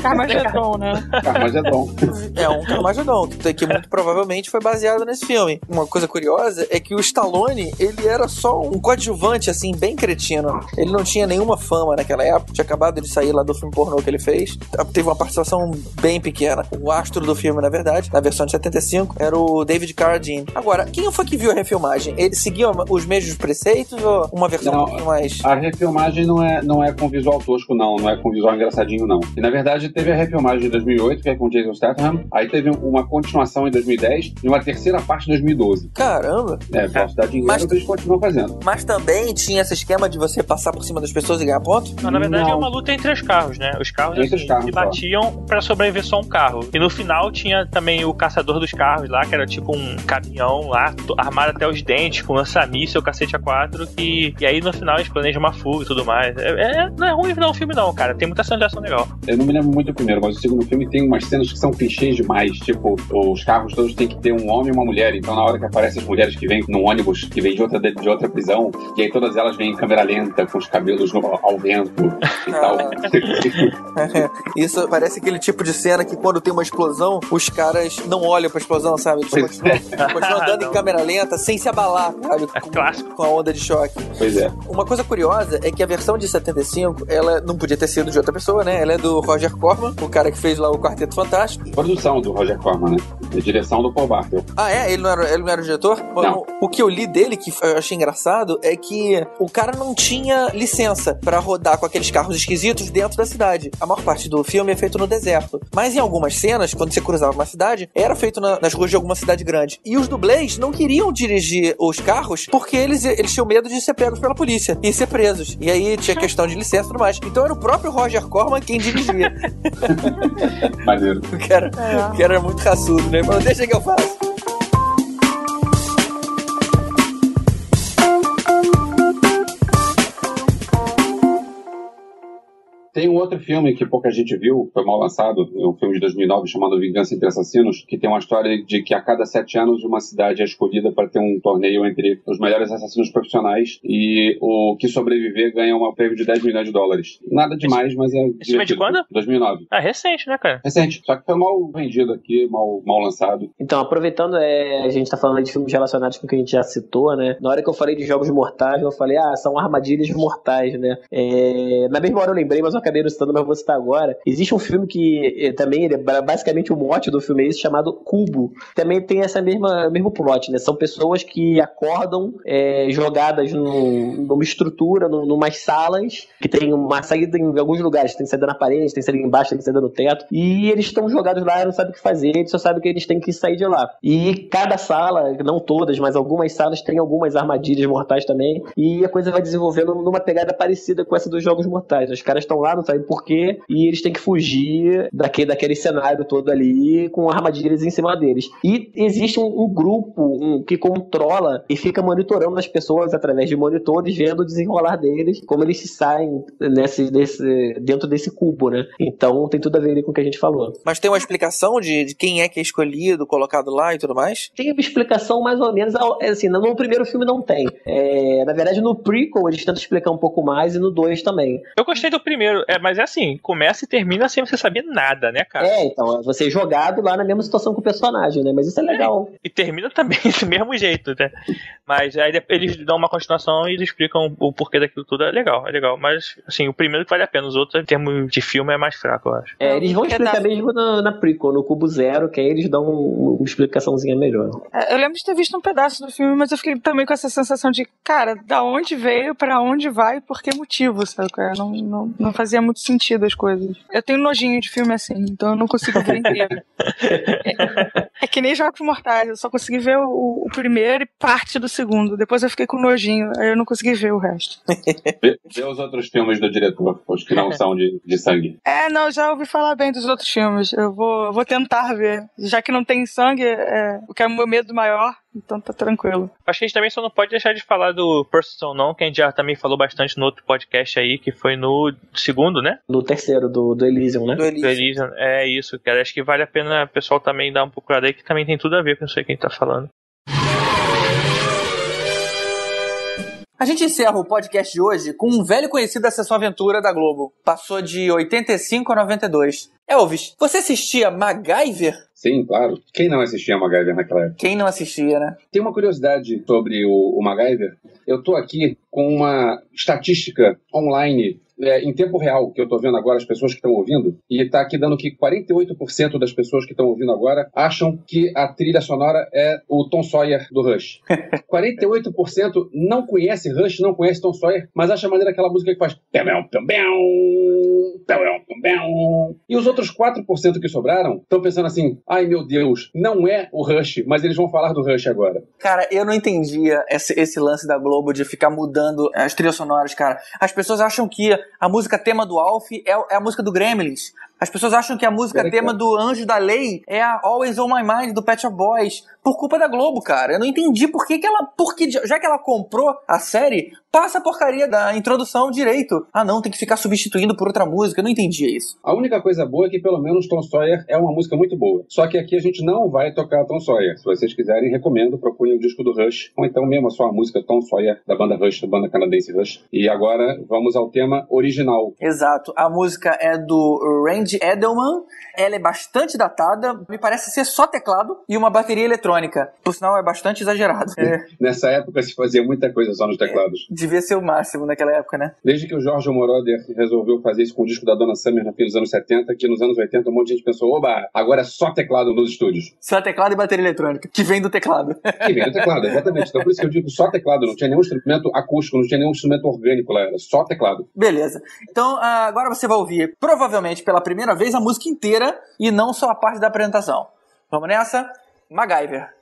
Carmageddon, né? Carmageddon. É um Carmageddon, que, muito provavelmente foi baseado nesse filme. Uma coisa curiosa é que o Stallone, ele era só um coadjuvante, assim, bem cretino. Ele não tinha nenhuma fama naquela época, tinha acabado de sair lá do filme pornô que ele fez. Teve uma participação bem pequena. O astro do filme, na verdade, na versão de 75, era o David Carradine. Agora, quem foi que viu a refilmagem? Ele seguia os mesmos preceitos ou uma versão Não, um pouquinho mais... A refilmagem não é, não é com visual tosco, não. Não é com visual engraçadinho, não. E na verdade teve a refilmagem de 2008, que é com Jason Statham. Aí teve uma continuação em 2010 e uma terceira parte em 2012. Caramba! É, pra dar dinheiro, Mas- eles continuam fazendo. Mas também tinha esse esquema de você passar por cima das pessoas e ganhar ponto? Não, na verdade Não. é uma luta entre os carros, né? Os carros, Entre assim, os carros, se batiam pra sobreviver só um carro. E no final tinha também o caçador dos carros lá, que era tipo um caminhão lá, armado até os dentes, com lança-míssel, cacete A4, que... E aí no final eles planejam uma fuga e tudo mais. É, é- não é ruim não o filme não, cara. Tem muita cena de ação legal. Eu não me lembro muito do primeiro, mas o segundo filme tem umas cenas que são clichês demais. Tipo, os carros todos têm que ter um homem e uma mulher. Então, na hora que aparecem as mulheres que vêm num ônibus que vem de outra, de outra prisão, e aí todas elas vêm em câmera lenta, com os cabelos no- ao vento e tal. Isso parece aquele tipo de cena que quando tem uma explosão, os caras não olham pra explosão, sabe? Eles Pois continuam, continuam andando em câmera lenta sem se abalar, sabe? É clássico. Com a onda de choque. Pois é. Uma coisa curiosa é que a versão de 75, ela não podia ter sido de outra pessoa, né? Ela é do Roger Corman, o cara que fez lá o Quarteto Fantástico. Produção do Roger Corman, né? E direção do Paul Bartel. Ah, é? Ele não era, ele não era o diretor? Não. O que eu li dele, que eu achei engraçado, é que o cara não tinha licença pra rodar com aqueles carros esquisitos dentro da cidade. A maior parte do filme é feito no deserto. Mas em algumas cenas, quando você cruzava uma cidade, era feito na- nas ruas de alguma cidade grande. E os dublês não queriam dirigir os carros porque eles, eles tinham medo de ser pegos pela polícia e ser presos. E aí tinha questão de licença e tudo mais. Então era o próprio Roger Corman quem dirigia. Maneiro. o cara, o cara era muito raçudo, né? Mas deixa que eu faço. Tem um outro filme que pouca gente viu, foi mal lançado, é um filme de 2009 chamado Vingança entre Assassinos, que tem uma história de que a cada sete anos uma cidade é escolhida para ter um torneio entre os melhores assassinos profissionais e o que sobreviver ganha um prêmio de 10 milhões de dólares. Nada demais, mas é. Esse filme é de divertido. quando? 2009. Ah, recente, né, cara? Recente, só que foi mal vendido aqui, mal, mal lançado. Então, aproveitando, é, a gente tá falando de filmes relacionados com o que a gente já citou, né? Na hora que eu falei de jogos mortais, eu falei, ah, são armadilhas mortais, né? É, na mesma hora eu lembrei, mas eu acabei não citando, mas vou citar agora. Existe um filme que eh, também, ele é ba- basicamente o mote do filme é esse, chamado Cubo. Também tem essa mesma mesmo plot, né? São pessoas que acordam é, jogadas num- numa estrutura, num, numas salas, que tem uma saída em alguns lugares, tem saída na parede, tem saída embaixo, tem saída no teto, e eles estão jogados lá, não sabem o que fazer, eles só sabem que eles têm que sair de lá. E cada sala, não todas, mas algumas salas têm algumas armadilhas mortais também, e a coisa vai desenvolvendo numa pegada parecida com essa dos jogos mortais. Os caras estão lá, não sabem por quê, e eles têm que fugir daquele, daquele cenário todo ali, com armadilhas em cima deles. E existe um, um grupo um, que controla e fica monitorando as pessoas através de monitores, vendo o desenrolar deles, como eles se saem nesse, nesse, dentro desse cubo, né? Então tem tudo a ver ali com o que a gente falou. Mas tem uma explicação de, de quem é que é escolhido, colocado lá e tudo mais? Tem uma explicação mais ou menos, é assim, no primeiro filme não tem. É, na verdade, no prequel eles tentam explicar um pouco mais e no 2 também. Eu gostei do primeiro, é, mas é assim, começa e termina sem você saber nada, né, cara? É, então, é você jogado lá na mesma situação com o personagem, né? Mas isso é legal. E termina também do mesmo jeito, né? Mas aí eles dão uma continuação e eles explicam o porquê daquilo tudo. É legal, é legal. Mas, assim, o primeiro que vale a pena, os outros, em termos de filme, é mais fraco, eu acho. É, eles vão explicar mesmo na, na prequel, no Cubo Zero, que aí eles dão um- uma explicaçãozinha melhor. É, Eu lembro de ter visto um pedaço do filme, mas eu fiquei também com essa sensação de, cara, da onde veio, pra onde vai, por que motivo, sabe? é? Não, não, não fazia fazia muito sentido as coisas. Eu tenho nojinho de filme assim, então eu não consigo ver inteiro. é, é que nem Jogos Mortais, eu só consegui ver o, o, primeiro e parte do segundo. Depois eu fiquei com nojinho, aí eu não consegui ver o resto. vê, vê os outros filmes do diretor, os que não são de, de sangue. É, não, já ouvi falar bem dos outros filmes. Eu vou, vou tentar ver. Já que não tem sangue, é, o que é o meu medo maior, então tá tranquilo. Acho que a gente também só não pode deixar de falar do Person não, que a gente já também falou bastante no outro podcast aí, que foi no segundo, né? No terceiro, do, do Elysium, né? Do Elysium. Do Elysium. É isso, cara. Acho que vale a pena o pessoal também dar um procurada aí, que também tem tudo a ver com isso aí que a gente tá falando. A gente encerra o podcast de hoje com um velho conhecido da sessão aventura da Globo. Passou de 85 a 92. Elvis, você assistia MacGyver? Sim, claro. Quem não assistia MacGyver naquela época? Quem não assistia, né? Tem uma curiosidade sobre o, o MacGyver. Eu tô aqui com uma estatística online é, em tempo real, que eu estou vendo agora as pessoas que estão ouvindo, e está aqui dando que 48% das pessoas que estão ouvindo agora acham que a trilha sonora é o Tom Sawyer do Rush. 48% não conhece Rush, não conhece Tom Sawyer, mas acha maneira aquela música que faz. E os outros 4% que sobraram estão pensando assim: ai meu Deus, não é o Rush, mas eles vão falar do Rush agora. Cara, eu não entendia esse, esse lance da Globo de ficar mudando as trilhas sonoras, cara. As pessoas acham que a música tema do Alf é, é a música do Gremlins. As pessoas acham que a música tema do Anjo da Lei é a Always On My Mind do Pet Shop Boys. Por culpa da Globo, cara. Eu não entendi por que, que ela. Porque, já que ela comprou a série, passa a porcaria da introdução direito. Ah, não, tem que ficar substituindo por outra música. Eu não entendia isso. A única coisa boa é que pelo menos Tom Sawyer é uma música muito boa. Só que aqui a gente não vai tocar Tom Sawyer. Se vocês quiserem, recomendo, procurem o disco do Rush. Ou então mesmo só a música Tom Sawyer, da banda Rush, da banda canadense Rush. E agora vamos ao tema original. Exato. A música é do Randy Edelman. Ela é bastante datada. Me parece ser só teclado e uma bateria eletrônica. Por sinal, é bastante exagerado. É. Nessa época se fazia muita coisa só nos teclados. É, devia ser o máximo naquela época, né? Desde que o Jorge Moroder resolveu fazer isso com o disco da Dona Summer no fim dos anos 70, que nos anos 80 um monte de gente pensou, oba, agora é só teclado nos estúdios. Só teclado e bateria eletrônica, que vem do teclado. Que vem do teclado, exatamente. Então por isso que eu digo só teclado, não tinha nenhum instrumento acústico, não tinha nenhum instrumento orgânico lá, era só teclado. Beleza. Então ah, agora você vai ouvir, provavelmente pela primeira vez, a música inteira e não só a parte da apresentação. Vamos nessa? MacGyver.